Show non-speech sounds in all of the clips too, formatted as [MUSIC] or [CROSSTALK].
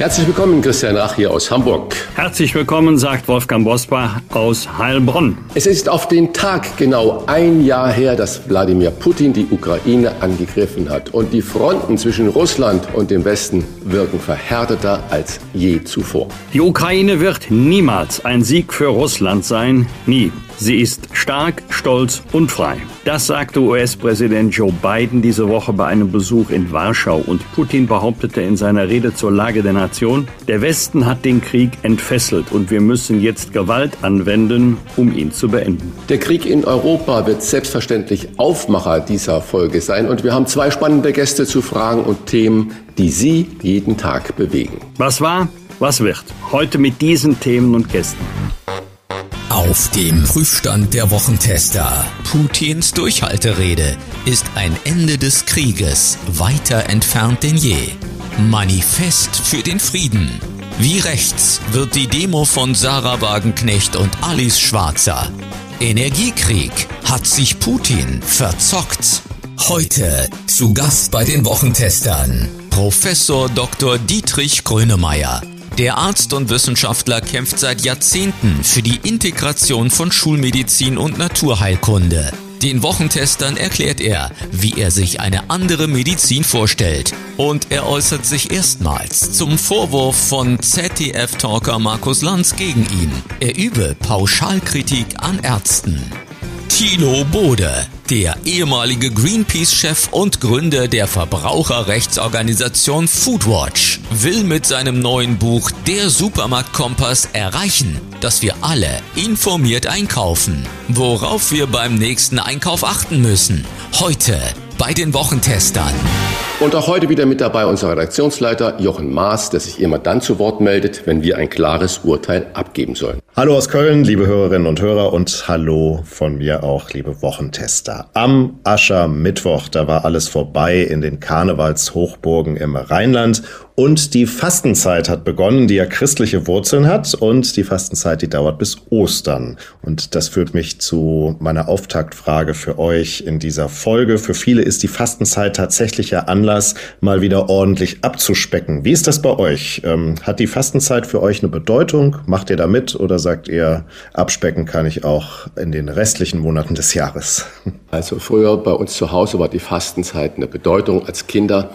Herzlich willkommen, Christian Rach hier aus Hamburg. Herzlich willkommen, sagt Wolfgang Bosbach aus Heilbronn. Es ist auf den Tag genau ein Jahr her, dass Wladimir Putin die Ukraine angegriffen hat. Und die Fronten zwischen Russland und dem Westen wirken verhärteter als je zuvor. Die Ukraine wird niemals ein Sieg für Russland sein. Nie. Sie ist stark, stolz und frei. Das sagte US-Präsident Joe Biden diese Woche bei einem Besuch in Warschau. Und Putin behauptete in seiner Rede zur Lage der Nation, der Westen hat den Krieg entfesselt und wir müssen jetzt Gewalt anwenden, um ihn zu beenden. Der Krieg in Europa wird selbstverständlich Aufmacher dieser Folge sein. Und wir haben zwei spannende Gäste zu Fragen und Themen, die Sie jeden Tag bewegen. Was war? Was wird? Heute mit diesen Themen und Gästen. Auf dem Prüfstand der Wochentester. Putins Durchhalterede ist ein Ende des Krieges weiter entfernt denn je. Manifest für den Frieden. Wie rechts wird die Demo von Sarah Wagenknecht und Alice Schwarzer. Energiekrieg hat sich Putin verzockt. Heute zu Gast bei den Wochentestern Professor Dr. Dietrich Grönemeyer. Der Arzt und Wissenschaftler kämpft seit Jahrzehnten für die Integration von Schulmedizin und Naturheilkunde. Den Wochentestern erklärt er, wie er sich eine andere Medizin vorstellt. Und er äußert sich erstmals zum Vorwurf von ZDF-Talker Markus Lanz gegen ihn. Er übe Pauschalkritik an Ärzten. Thilo Bode, der ehemalige Greenpeace-Chef und Gründer der Verbraucherrechtsorganisation Foodwatch, will mit seinem neuen Buch Der Supermarktkompass erreichen, dass wir alle informiert einkaufen, worauf wir beim nächsten Einkauf achten müssen. Heute bei den Wochentestern. Und auch heute wieder mit dabei unser Redaktionsleiter Jochen Maas, der sich immer dann zu Wort meldet, wenn wir ein klares Urteil abgeben sollen. Hallo aus Köln, liebe Hörerinnen und Hörer und hallo von mir auch, liebe Wochentester. Am Aschermittwoch, da war alles vorbei in den Karnevalshochburgen im Rheinland und die Fastenzeit hat begonnen, die ja christliche Wurzeln hat und die Fastenzeit, die dauert bis Ostern. Und das führt mich zu meiner Auftaktfrage für euch in dieser Folge. Für viele ist die Fastenzeit tatsächlich ja Anlass, mal wieder ordentlich abzuspecken. Wie ist das bei euch? Ähm, hat die Fastenzeit für euch eine Bedeutung? Macht ihr da mit oder sagt ihr, abspecken kann ich auch in den restlichen Monaten des Jahres? [LAUGHS] Also früher bei uns zu Hause war die Fastenzeit eine Bedeutung als Kinder.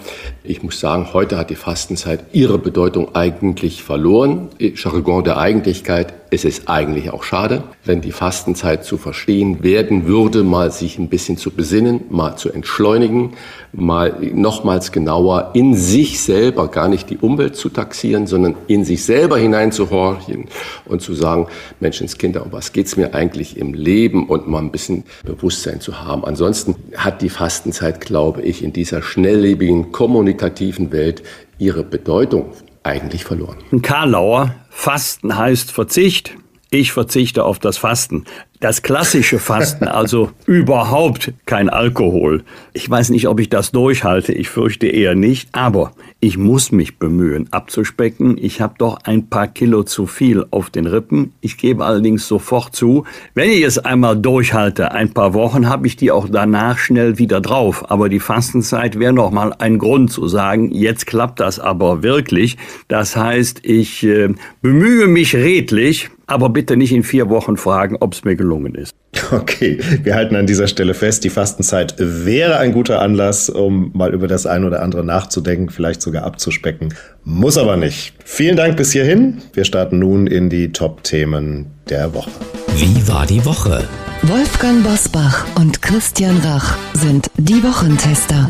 Ich muss sagen, heute hat die Fastenzeit ihre Bedeutung eigentlich verloren. Jargon der Eigentlichkeit es ist eigentlich auch schade, wenn die Fastenzeit zu verstehen werden würde, mal sich ein bisschen zu besinnen, mal zu entschleunigen, mal nochmals genauer in sich selber, gar nicht die Umwelt zu taxieren, sondern in sich selber hineinzuhorchen und zu sagen, Menschenskinder, um was geht's mir eigentlich im Leben und mal ein bisschen Bewusstsein zu haben. Ansonsten hat die Fastenzeit, glaube ich, in dieser schnelllebigen, kommunikativen Welt ihre Bedeutung eigentlich verloren. Karlauer, Fasten heißt Verzicht. Ich verzichte auf das Fasten das klassische Fasten, [LAUGHS] also überhaupt kein Alkohol. Ich weiß nicht, ob ich das durchhalte, ich fürchte eher nicht, aber ich muss mich bemühen abzuspecken. Ich habe doch ein paar Kilo zu viel auf den Rippen. Ich gebe allerdings sofort zu, wenn ich es einmal durchhalte, ein paar Wochen, habe ich die auch danach schnell wieder drauf. Aber die Fastenzeit wäre noch mal ein Grund zu sagen, jetzt klappt das aber wirklich. Das heißt, ich äh, bemühe mich redlich, aber bitte nicht in vier Wochen fragen, ob es mir gelungen ist. Okay, wir halten an dieser Stelle fest, die Fastenzeit wäre ein guter Anlass, um mal über das ein oder andere nachzudenken, vielleicht sogar abzuspecken. Muss aber nicht. Vielen Dank bis hierhin. Wir starten nun in die Top-Themen der Woche. Wie war die Woche? Wolfgang Bosbach und Christian Rach sind die Wochentester.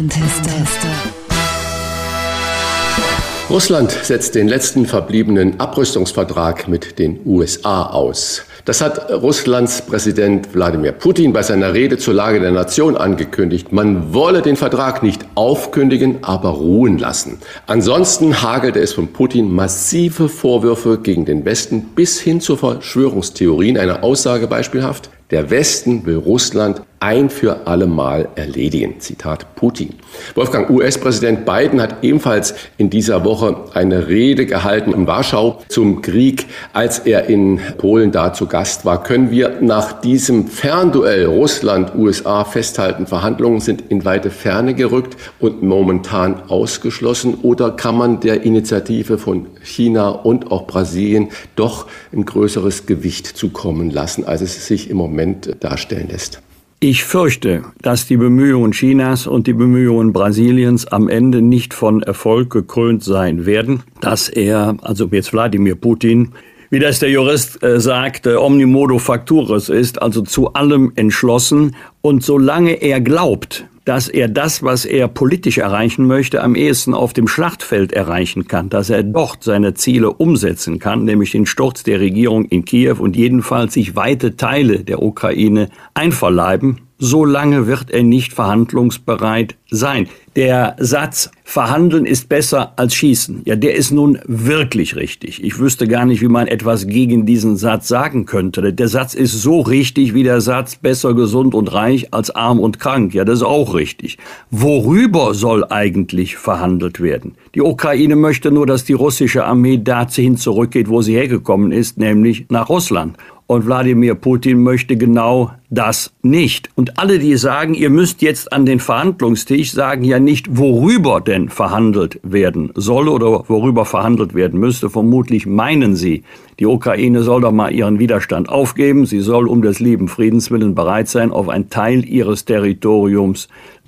Russland setzt den letzten verbliebenen Abrüstungsvertrag mit den USA aus. Das hat Russlands Präsident Wladimir Putin bei seiner Rede zur Lage der Nation angekündigt. Man wolle den Vertrag nicht aufkündigen, aber ruhen lassen. Ansonsten hagelte es von Putin massive Vorwürfe gegen den Westen bis hin zu Verschwörungstheorien. Eine Aussage beispielhaft. Der Westen will Russland ein für alle Mal erledigen. Zitat Putin. Wolfgang, US-Präsident Biden hat ebenfalls in dieser Woche eine Rede gehalten in Warschau zum Krieg, als er in Polen da zu Gast war. Können wir nach diesem Fernduell Russland-USA festhalten, Verhandlungen sind in weite Ferne gerückt und momentan ausgeschlossen? Oder kann man der Initiative von China und auch Brasilien doch ein größeres Gewicht zukommen lassen, als es sich im Moment darstellen lässt? Ich fürchte, dass die Bemühungen Chinas und die Bemühungen Brasiliens am Ende nicht von Erfolg gekrönt sein werden, dass er, also jetzt Wladimir Putin, wie das der Jurist äh, sagt, äh, omnimodo facturis ist, also zu allem entschlossen. Und solange er glaubt, dass er das, was er politisch erreichen möchte, am ehesten auf dem Schlachtfeld erreichen kann, dass er dort seine Ziele umsetzen kann, nämlich den Sturz der Regierung in Kiew und jedenfalls sich weite Teile der Ukraine einverleiben, so lange wird er nicht verhandlungsbereit sein. Der Satz, verhandeln ist besser als schießen, ja, der ist nun wirklich richtig. Ich wüsste gar nicht, wie man etwas gegen diesen Satz sagen könnte. Der Satz ist so richtig wie der Satz, besser gesund und reich als arm und krank. Ja, das ist auch richtig. Worüber soll eigentlich verhandelt werden? Die Ukraine möchte nur, dass die russische Armee dahin zurückgeht, wo sie hergekommen ist, nämlich nach Russland. Und Wladimir Putin möchte genau das nicht. Und alle, die sagen, ihr müsst jetzt an den Verhandlungstisch, sagen ja nicht, worüber denn verhandelt werden soll oder worüber verhandelt werden müsste. Vermutlich meinen sie, die Ukraine soll doch mal ihren Widerstand aufgeben. Sie soll um des lieben Friedens willen bereit sein, auf einen Teil ihres Territoriums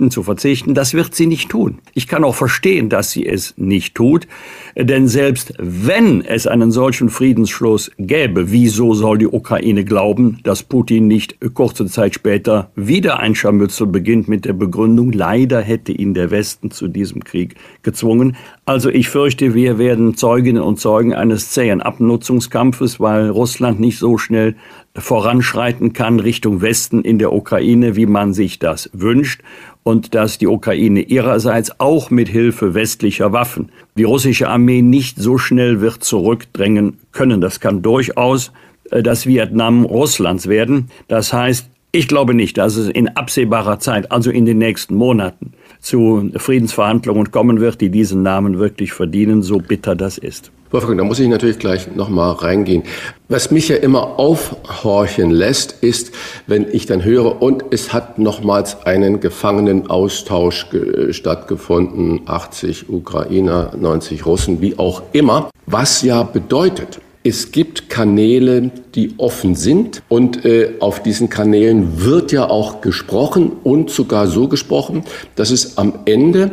zu verzichten. Das wird sie nicht tun. Ich kann auch verstehen, dass sie es nicht tut. Denn selbst wenn es einen solchen Friedensschluss gäbe, wieso soll die Ukraine glauben, dass Putin nicht kurze Zeit später wieder ein Scharmützel beginnt mit der Begründung, leider hätte ihn der Westen zu diesem Krieg gezwungen. Also ich fürchte, wir werden Zeuginnen und Zeugen eines zähen Abnutzungskampfes, weil Russland nicht so schnell voranschreiten kann Richtung Westen in der Ukraine, wie man sich das wünscht und dass die Ukraine ihrerseits auch mit Hilfe westlicher Waffen die russische Armee nicht so schnell wird zurückdrängen können. Das kann durchaus äh, das Vietnam Russlands werden. Das heißt, ich glaube nicht, dass es in absehbarer Zeit, also in den nächsten Monaten, zu Friedensverhandlungen kommen wird, die diesen Namen wirklich verdienen, so bitter das ist. Wolfgang, da muss ich natürlich gleich nochmal reingehen. Was mich ja immer aufhorchen lässt, ist, wenn ich dann höre, und es hat nochmals einen Gefangenenaustausch stattgefunden, 80 Ukrainer, 90 Russen, wie auch immer, was ja bedeutet, es gibt Kanäle, die offen sind. Und äh, auf diesen Kanälen wird ja auch gesprochen und sogar so gesprochen, dass es am Ende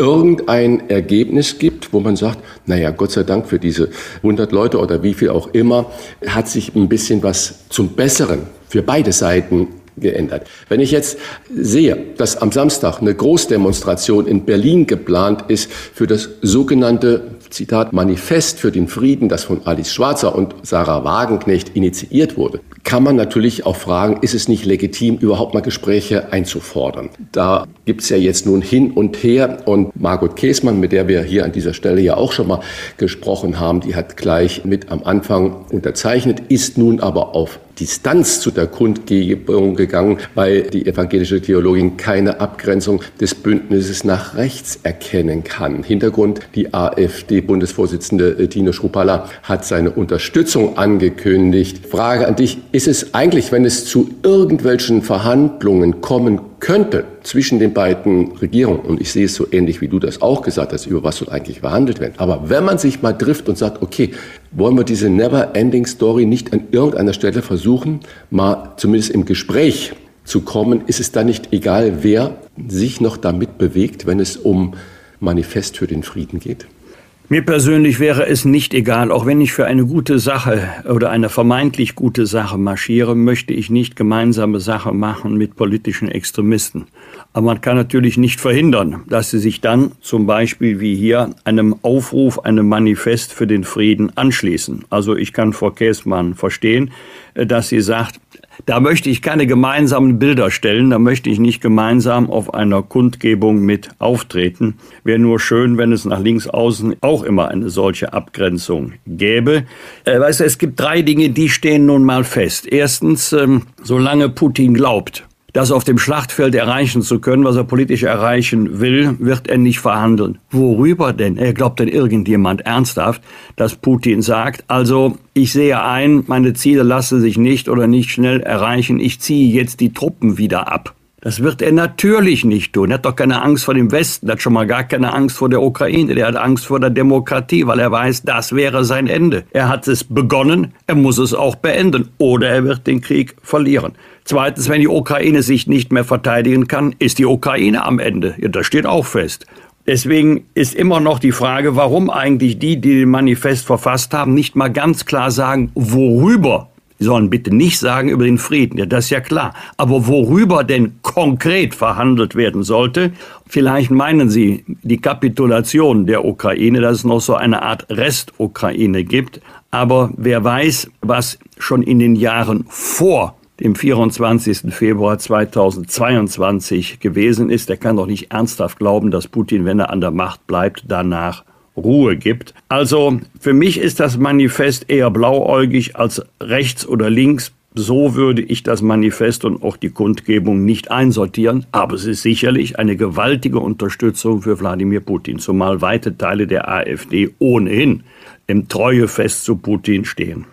irgendein Ergebnis gibt, wo man sagt, naja, Gott sei Dank für diese 100 Leute oder wie viel auch immer, hat sich ein bisschen was zum Besseren für beide Seiten geändert. Wenn ich jetzt sehe, dass am Samstag eine Großdemonstration in Berlin geplant ist für das sogenannte Zitat Manifest für den Frieden, das von Alice Schwarzer und Sarah Wagenknecht initiiert wurde, kann man natürlich auch fragen, ist es nicht legitim, überhaupt mal Gespräche einzufordern? Da gibt es ja jetzt nun hin und her und Margot Käßmann, mit der wir hier an dieser Stelle ja auch schon mal gesprochen haben, die hat gleich mit am Anfang unterzeichnet, ist nun aber auf Distanz zu der Kundgebung gegangen, weil die evangelische Theologin keine Abgrenzung des Bündnisses nach rechts erkennen kann. Hintergrund, die AfD-Bundesvorsitzende äh, Tino Schrupalla hat seine Unterstützung angekündigt. Frage an dich, ist es eigentlich, wenn es zu irgendwelchen Verhandlungen kommen könnte zwischen den beiden Regierungen, und ich sehe es so ähnlich wie du das auch gesagt hast, über was soll eigentlich verhandelt werden. Aber wenn man sich mal trifft und sagt, okay, wollen wir diese Never-Ending Story nicht an irgendeiner Stelle versuchen, mal zumindest im Gespräch zu kommen, ist es dann nicht egal, wer sich noch damit bewegt, wenn es um Manifest für den Frieden geht? Mir persönlich wäre es nicht egal, auch wenn ich für eine gute Sache oder eine vermeintlich gute Sache marschiere, möchte ich nicht gemeinsame Sache machen mit politischen Extremisten. Aber man kann natürlich nicht verhindern, dass sie sich dann zum Beispiel wie hier einem Aufruf, einem Manifest für den Frieden anschließen. Also ich kann Frau Käßmann verstehen, dass sie sagt, da möchte ich keine gemeinsamen Bilder stellen, da möchte ich nicht gemeinsam auf einer Kundgebung mit auftreten. Wäre nur schön, wenn es nach links außen auch immer eine solche Abgrenzung gäbe. Äh, weißt du, es gibt drei Dinge, die stehen nun mal fest. Erstens, ähm, solange Putin glaubt, das auf dem Schlachtfeld erreichen zu können, was er politisch erreichen will, wird er nicht verhandeln. Worüber denn? Er glaubt denn irgendjemand ernsthaft, dass Putin sagt, also ich sehe ein, meine Ziele lassen sich nicht oder nicht schnell erreichen, ich ziehe jetzt die Truppen wieder ab. Das wird er natürlich nicht tun. Er hat doch keine Angst vor dem Westen, er hat schon mal gar keine Angst vor der Ukraine, der hat Angst vor der Demokratie, weil er weiß, das wäre sein Ende. Er hat es begonnen, er muss es auch beenden oder er wird den Krieg verlieren. Zweitens, wenn die Ukraine sich nicht mehr verteidigen kann, ist die Ukraine am Ende. Ja, das steht auch fest. Deswegen ist immer noch die Frage, warum eigentlich die, die den Manifest verfasst haben, nicht mal ganz klar sagen, worüber. Sie sollen bitte nicht sagen über den Frieden, ja, das ist ja klar. Aber worüber denn konkret verhandelt werden sollte, vielleicht meinen Sie die Kapitulation der Ukraine, dass es noch so eine Art Rest-Ukraine gibt. Aber wer weiß, was schon in den Jahren vor dem 24. Februar 2022 gewesen ist. Er kann doch nicht ernsthaft glauben, dass Putin, wenn er an der Macht bleibt, danach Ruhe gibt. Also für mich ist das Manifest eher blauäugig als rechts oder links. So würde ich das Manifest und auch die Kundgebung nicht einsortieren, aber es ist sicherlich eine gewaltige Unterstützung für Wladimir Putin, zumal weite Teile der AfD ohnehin im Treuefest zu Putin stehen.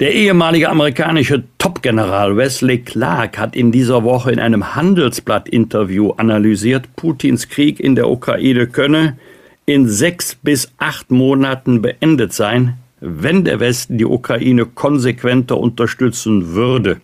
Der ehemalige amerikanische Top-General Wesley Clark hat in dieser Woche in einem Handelsblatt-Interview analysiert, Putins Krieg in der Ukraine könne in sechs bis acht Monaten beendet sein, wenn der Westen die Ukraine konsequenter unterstützen würde.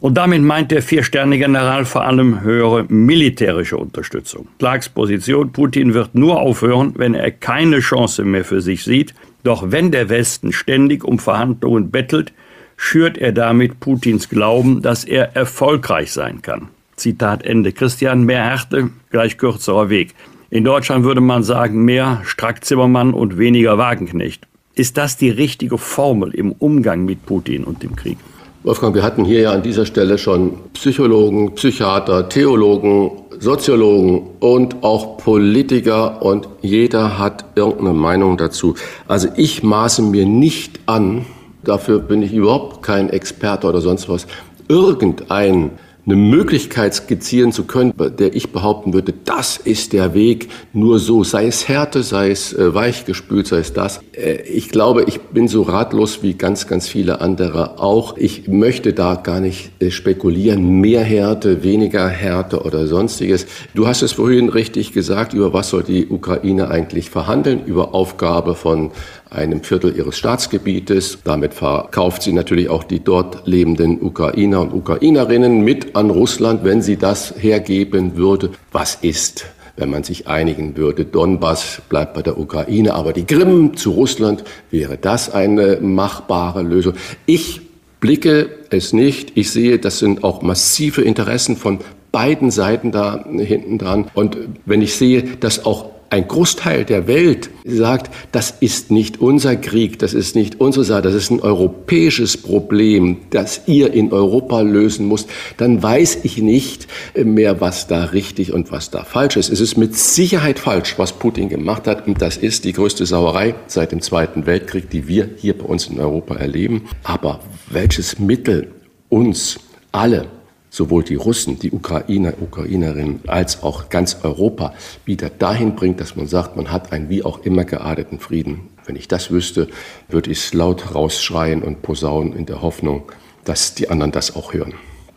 Und damit meint der Vier-Sterne-General vor allem höhere militärische Unterstützung. Clarks Position, Putin wird nur aufhören, wenn er keine Chance mehr für sich sieht, doch wenn der Westen ständig um Verhandlungen bettelt, schürt er damit Putins Glauben, dass er erfolgreich sein kann. Zitat Ende. Christian, mehr Härte, gleich kürzerer Weg. In Deutschland würde man sagen, mehr Strack-Zimmermann und weniger Wagenknecht. Ist das die richtige Formel im Umgang mit Putin und dem Krieg? Wolfgang, wir hatten hier ja an dieser Stelle schon Psychologen, Psychiater, Theologen, Soziologen und auch Politiker und jeder hat irgendeine Meinung dazu. Also ich maße mir nicht an, dafür bin ich überhaupt kein Experte oder sonst was, irgendein eine Möglichkeit skizzieren zu können, der ich behaupten würde, das ist der Weg, nur so, sei es Härte, sei es äh, weichgespült, sei es das. Äh, ich glaube, ich bin so ratlos wie ganz, ganz viele andere auch. Ich möchte da gar nicht äh, spekulieren, mehr Härte, weniger Härte oder sonstiges. Du hast es vorhin richtig gesagt, über was soll die Ukraine eigentlich verhandeln, über Aufgabe von einem Viertel ihres Staatsgebietes. Damit verkauft sie natürlich auch die dort lebenden Ukrainer und Ukrainerinnen mit an Russland, wenn sie das hergeben würde. Was ist? wenn man sich einigen würde. Donbass bleibt bei der Ukraine, aber die Krim zu Russland, wäre das eine machbare Lösung? Ich blicke es nicht. Ich sehe, das sind auch massive Interessen von beiden Seiten da hinten dran. Und wenn ich sehe, dass auch ein Großteil der Welt sagt, das ist nicht unser Krieg, das ist nicht unsere Sache, das ist ein europäisches Problem, das ihr in Europa lösen müsst, dann weiß ich nicht mehr, was da richtig und was da falsch ist. Es ist mit Sicherheit falsch, was Putin gemacht hat, und das ist die größte Sauerei seit dem Zweiten Weltkrieg, die wir hier bei uns in Europa erleben. Aber welches Mittel uns alle sowohl die Russen, die Ukrainer, Ukrainerinnen als auch ganz Europa wieder dahin bringt, dass man sagt, man hat einen wie auch immer gearteten Frieden. Wenn ich das wüsste, würde ich es laut rausschreien und posaunen in der Hoffnung, dass die anderen das auch hören.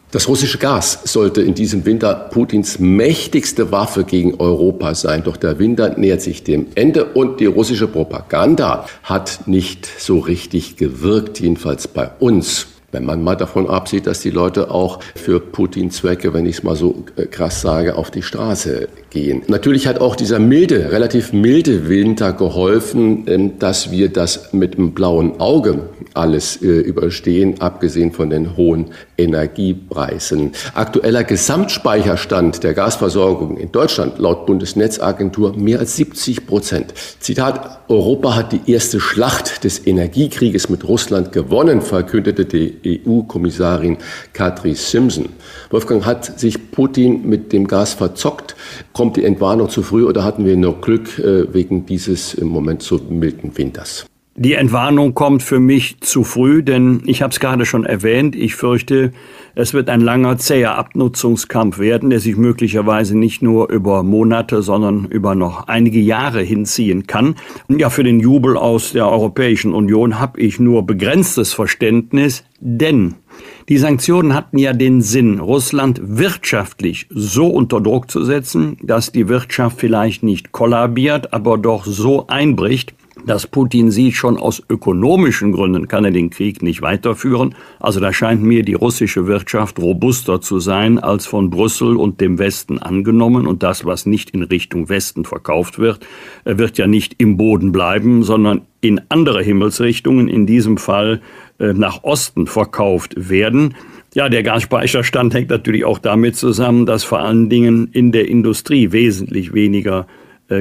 Das russische Gas sollte in diesem Winter Putins mächtigste Waffe gegen Europa sein. Doch der Winter nähert sich dem Ende und die russische Propaganda hat nicht so richtig gewirkt, jedenfalls bei uns wenn man mal davon absieht, dass die Leute auch für Putin-Zwecke, wenn ich es mal so äh, krass sage, auf die Straße gehen. Natürlich hat auch dieser milde, relativ milde Winter geholfen, ähm, dass wir das mit einem blauen Auge alles äh, überstehen, abgesehen von den hohen Energiepreisen. Aktueller Gesamtspeicherstand der Gasversorgung in Deutschland laut Bundesnetzagentur mehr als 70 Prozent. Zitat, Europa hat die erste Schlacht des Energiekrieges mit Russland gewonnen, verkündete die EU-Kommissarin Katri Simpson. Wolfgang, hat sich Putin mit dem Gas verzockt? Kommt die Entwarnung zu früh oder hatten wir nur Glück äh, wegen dieses im Moment so milden Winters? Die Entwarnung kommt für mich zu früh, denn ich habe es gerade schon erwähnt, ich fürchte, es wird ein langer, zäher Abnutzungskampf werden, der sich möglicherweise nicht nur über Monate, sondern über noch einige Jahre hinziehen kann. Ja, für den Jubel aus der Europäischen Union habe ich nur begrenztes Verständnis, denn die Sanktionen hatten ja den Sinn, Russland wirtschaftlich so unter Druck zu setzen, dass die Wirtschaft vielleicht nicht kollabiert, aber doch so einbricht, dass Putin sieht, schon aus ökonomischen Gründen kann er den Krieg nicht weiterführen. Also da scheint mir die russische Wirtschaft robuster zu sein als von Brüssel und dem Westen angenommen. Und das, was nicht in Richtung Westen verkauft wird, äh, wird ja nicht im Boden bleiben, sondern in andere Himmelsrichtungen, in diesem Fall äh, nach Osten verkauft werden. Ja, der Gasspeicherstand hängt natürlich auch damit zusammen, dass vor allen Dingen in der Industrie wesentlich weniger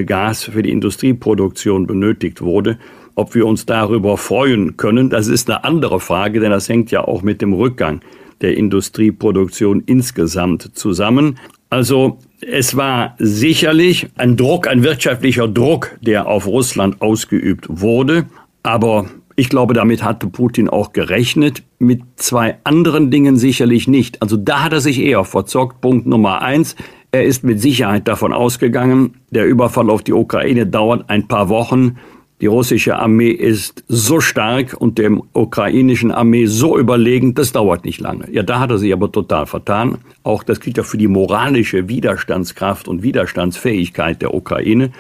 Gas für die Industrieproduktion benötigt wurde. Ob wir uns darüber freuen können, das ist eine andere Frage, denn das hängt ja auch mit dem Rückgang der Industrieproduktion insgesamt zusammen. Also es war sicherlich ein Druck, ein wirtschaftlicher Druck, der auf Russland ausgeübt wurde. Aber ich glaube, damit hatte Putin auch gerechnet. Mit zwei anderen Dingen sicherlich nicht. Also da hat er sich eher verzockt. Punkt Nummer eins. Er ist mit Sicherheit davon ausgegangen, der Überfall auf die Ukraine dauert ein paar Wochen. Die russische Armee ist so stark und der ukrainischen Armee so überlegen, das dauert nicht lange. Ja, da hat er sich aber total vertan. Auch das gilt ja für die moralische Widerstandskraft und Widerstandsfähigkeit der Ukraine.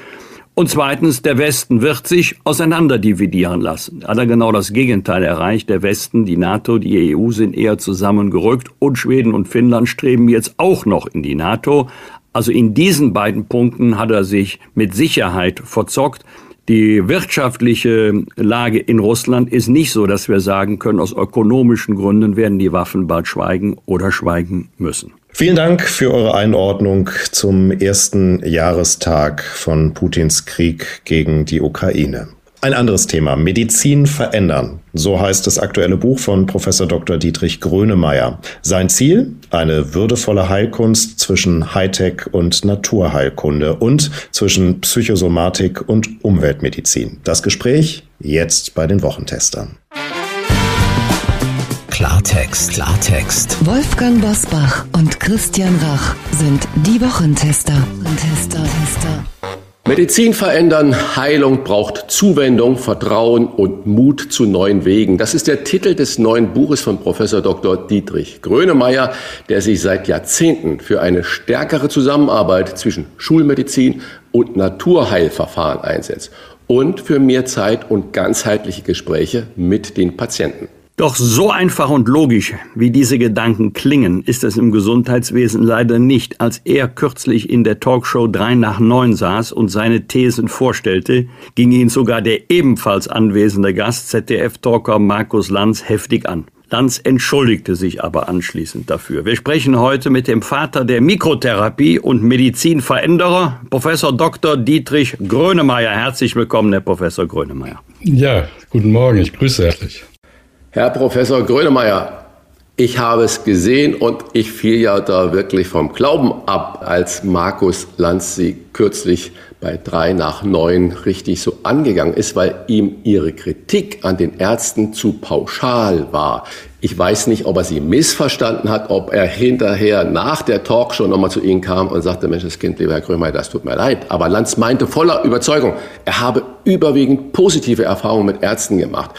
Und zweitens, der Westen wird sich auseinanderdividieren lassen. Hat er genau das Gegenteil erreicht. Der Westen, die NATO, die EU sind eher zusammengerückt und Schweden und Finnland streben jetzt auch noch in die NATO. Also in diesen beiden Punkten hat er sich mit Sicherheit verzockt. Die wirtschaftliche Lage in Russland ist nicht so, dass wir sagen können, aus ökonomischen Gründen werden die Waffen bald schweigen oder schweigen müssen. Vielen Dank für eure Einordnung zum ersten Jahrestag von Putins Krieg gegen die Ukraine. Ein anderes Thema, Medizin verändern. So heißt das aktuelle Buch von Professor Dr. Dietrich Grönemeyer. Sein Ziel? Eine würdevolle Heilkunst zwischen Hightech und Naturheilkunde und zwischen Psychosomatik und Umweltmedizin. Das Gespräch jetzt bei den Wochentestern. Klartext, Klartext. Wolfgang Bosbach und Christian Rach sind die Wochentester. Tester, Tester. Medizin verändern, Heilung braucht Zuwendung, Vertrauen und Mut zu neuen Wegen. Das ist der Titel des neuen Buches von Professor Dr. Dietrich Grönemeyer, der sich seit Jahrzehnten für eine stärkere Zusammenarbeit zwischen Schulmedizin und Naturheilverfahren einsetzt und für mehr Zeit und ganzheitliche Gespräche mit den Patienten. Doch so einfach und logisch, wie diese Gedanken klingen, ist es im Gesundheitswesen leider nicht. Als er kürzlich in der Talkshow 3 nach 9 saß und seine Thesen vorstellte, ging ihn sogar der ebenfalls anwesende Gast, ZDF-Talker Markus Lanz, heftig an. Lanz entschuldigte sich aber anschließend dafür. Wir sprechen heute mit dem Vater der Mikrotherapie und Medizinveränderer, Professor Dr. Dietrich Grönemeyer. Herzlich willkommen, Herr Professor Grönemeyer. Ja, guten Morgen, ich grüße herzlich. Herr Professor Grönemeyer, ich habe es gesehen und ich fiel ja da wirklich vom Glauben ab, als Markus Lanz Sie kürzlich bei drei nach neun richtig so angegangen ist, weil ihm Ihre Kritik an den Ärzten zu pauschal war. Ich weiß nicht, ob er Sie missverstanden hat, ob er hinterher nach der Talkshow nochmal zu Ihnen kam und sagte, Mensch, das Kind, lieber Herr Grönemeyer, das tut mir leid. Aber Lanz meinte voller Überzeugung, er habe überwiegend positive Erfahrungen mit Ärzten gemacht.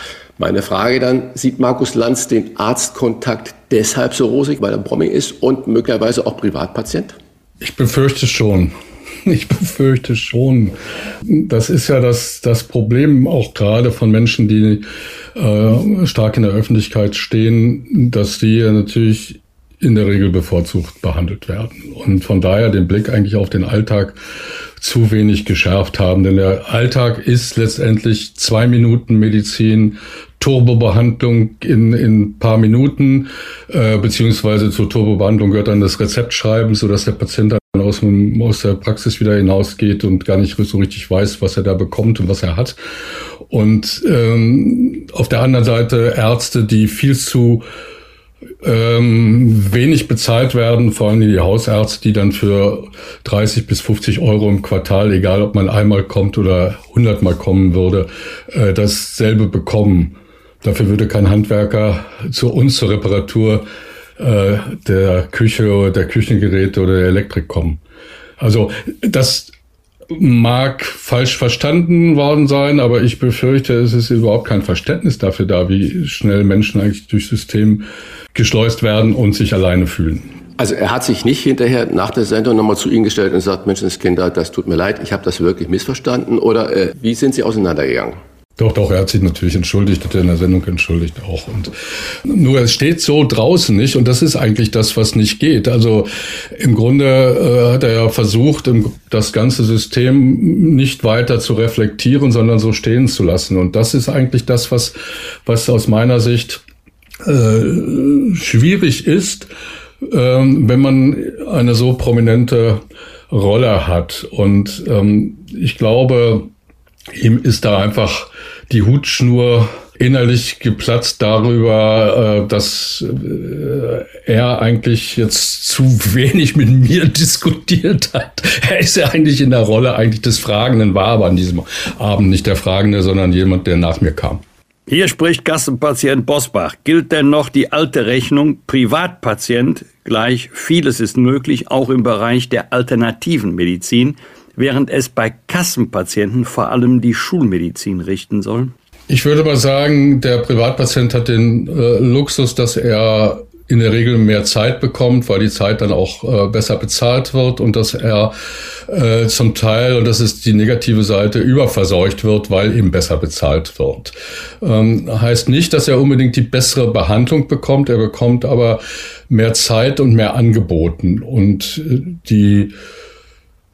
Meine Frage dann, sieht Markus Lanz den Arztkontakt deshalb so rosig, weil er Promi ist und möglicherweise auch Privatpatient? Ich befürchte schon. [LAUGHS] Ich befürchte schon. Das ist ja das, das Problem auch gerade von Menschen, die äh, stark in der Öffentlichkeit stehen, dass die natürlich in der Regel bevorzugt behandelt werden. Und von daher den Blick eigentlich auf den Alltag zu wenig geschärft haben. Denn der Alltag ist letztendlich zwei Minuten Medizin, Turbobehandlung in in paar Minuten, äh, beziehungsweise zur Turbobehandlung gehört dann das Rezept schreiben, sodass der Patient dann aus, aus der Praxis wieder hinausgeht und gar nicht so richtig weiß, was er da bekommt und was er hat. Und ähm, auf der anderen Seite Ärzte, die viel zu ähm, wenig bezahlt werden, vor allem die Hausärzte, die dann für 30 bis 50 Euro im Quartal, egal ob man einmal kommt oder 100 Mal kommen würde, äh, dasselbe bekommen. Dafür würde kein Handwerker zu uns zur Reparatur äh, der Küche, der Küchengeräte oder der Elektrik kommen. Also das mag falsch verstanden worden sein, aber ich befürchte, es ist überhaupt kein Verständnis dafür da, wie schnell Menschen eigentlich durchs System geschleust werden und sich alleine fühlen. Also er hat sich nicht hinterher nach der Sendung nochmal zu Ihnen gestellt und gesagt, Menschenskinder, das tut mir leid, ich habe das wirklich missverstanden. Oder äh, wie sind Sie auseinandergegangen? Doch, doch, er hat sich natürlich entschuldigt, hat er in der Sendung entschuldigt auch. Und nur es steht so draußen nicht und das ist eigentlich das, was nicht geht. Also im Grunde äh, hat er ja versucht, das ganze System nicht weiter zu reflektieren, sondern so stehen zu lassen. Und das ist eigentlich das, was, was aus meiner Sicht äh, schwierig ist, äh, wenn man eine so prominente Rolle hat. Und ähm, ich glaube, ihm ist da einfach die Hutschnur innerlich geplatzt darüber, äh, dass äh, er eigentlich jetzt zu wenig mit mir [LAUGHS] diskutiert hat. Er ist ja eigentlich in der Rolle eigentlich des Fragenden, war aber an diesem Abend nicht der Fragende, sondern jemand, der nach mir kam. Hier spricht Kassenpatient Bosbach. Gilt denn noch die alte Rechnung Privatpatient gleich vieles ist möglich, auch im Bereich der alternativen Medizin? Während es bei Kassenpatienten vor allem die Schulmedizin richten soll? Ich würde mal sagen, der Privatpatient hat den äh, Luxus, dass er in der Regel mehr Zeit bekommt, weil die Zeit dann auch äh, besser bezahlt wird und dass er äh, zum Teil, und das ist die negative Seite, überverseucht wird, weil ihm besser bezahlt wird. Ähm, heißt nicht, dass er unbedingt die bessere Behandlung bekommt, er bekommt aber mehr Zeit und mehr angeboten und äh, die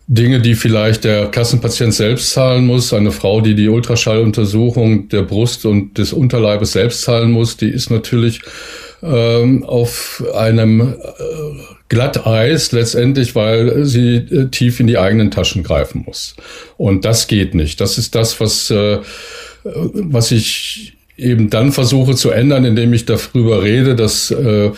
Dinge, die vielleicht der Kassenpatient selbst zahlen muss, eine Frau, die die Ultraschalluntersuchung der Brust und des Unterleibes selbst zahlen muss, die ist natürlich ähm, auf einem äh, Glatteis letztendlich, weil sie äh, tief in die eigenen Taschen greifen muss. Und das geht nicht. Das ist das, was, äh, was ich eben dann versuche zu ändern, indem ich darüber rede, dass äh,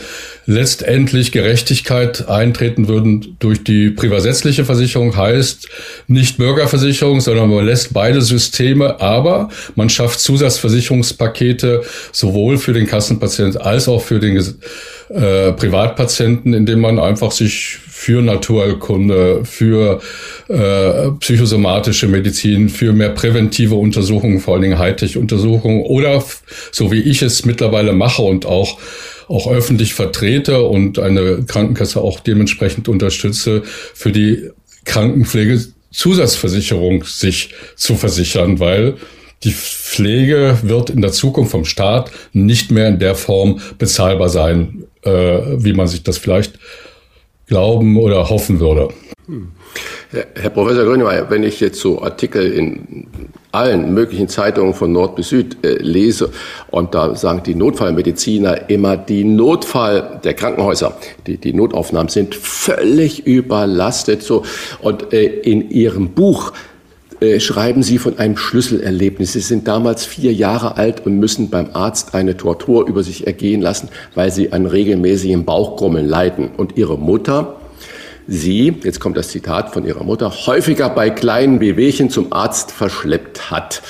letztendlich Gerechtigkeit eintreten würden durch die privatsätzliche Versicherung, heißt nicht Bürgerversicherung, sondern man lässt beide Systeme, aber man schafft Zusatzversicherungspakete sowohl für den Kassenpatient als auch für den äh, Privatpatienten, indem man einfach sich für Naturheilkunde, für äh, psychosomatische Medizin, für mehr präventive Untersuchungen, vor allen Dingen Hightech-Untersuchungen oder so wie ich es mittlerweile mache und auch auch öffentlich vertrete und eine Krankenkasse auch dementsprechend unterstütze, für die Krankenpflegezusatzversicherung sich zu versichern, weil die Pflege wird in der Zukunft vom Staat nicht mehr in der Form bezahlbar sein, äh, wie man sich das vielleicht glauben oder hoffen würde. Hm. Herr Professor Grönemeyer, wenn ich jetzt so Artikel in allen möglichen Zeitungen von Nord bis Süd äh, lese und da sagen die Notfallmediziner immer, die Notfall der Krankenhäuser, die, die Notaufnahmen sind völlig überlastet. So und äh, in Ihrem Buch äh, schreiben Sie von einem Schlüsselerlebnis. Sie sind damals vier Jahre alt und müssen beim Arzt eine Tortur über sich ergehen lassen, weil Sie an regelmäßigem Bauchgrummeln leiden. Und Ihre Mutter sie, jetzt kommt das Zitat von ihrer Mutter, häufiger bei kleinen Wehwehchen zum Arzt verschleppt hat.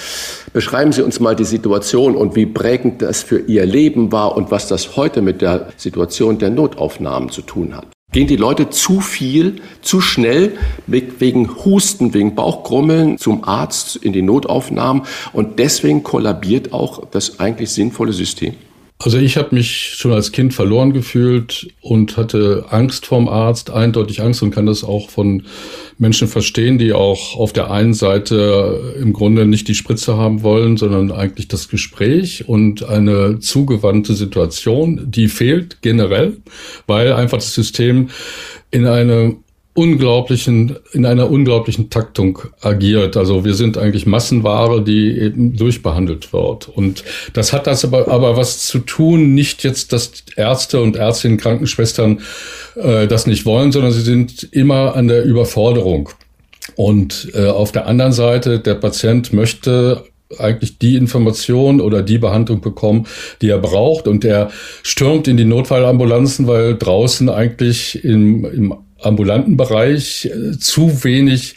Beschreiben Sie uns mal die Situation und wie prägend das für Ihr Leben war und was das heute mit der Situation der Notaufnahmen zu tun hat. Gehen die Leute zu viel, zu schnell wegen Husten, wegen Bauchgrummeln zum Arzt in die Notaufnahmen und deswegen kollabiert auch das eigentlich sinnvolle System? Also ich habe mich schon als Kind verloren gefühlt und hatte Angst vorm Arzt, eindeutig Angst und kann das auch von Menschen verstehen, die auch auf der einen Seite im Grunde nicht die Spritze haben wollen, sondern eigentlich das Gespräch und eine zugewandte Situation, die fehlt generell, weil einfach das System in eine unglaublichen, in einer unglaublichen Taktung agiert. Also wir sind eigentlich Massenware, die eben durchbehandelt wird. Und das hat das aber, aber was zu tun, nicht jetzt, dass Ärzte und Ärztinnen, Krankenschwestern äh, das nicht wollen, sondern sie sind immer an der Überforderung. Und äh, auf der anderen Seite, der Patient möchte eigentlich die Information oder die Behandlung bekommen, die er braucht. Und er stürmt in die Notfallambulanzen, weil draußen eigentlich im, im ambulanten Bereich äh, zu wenig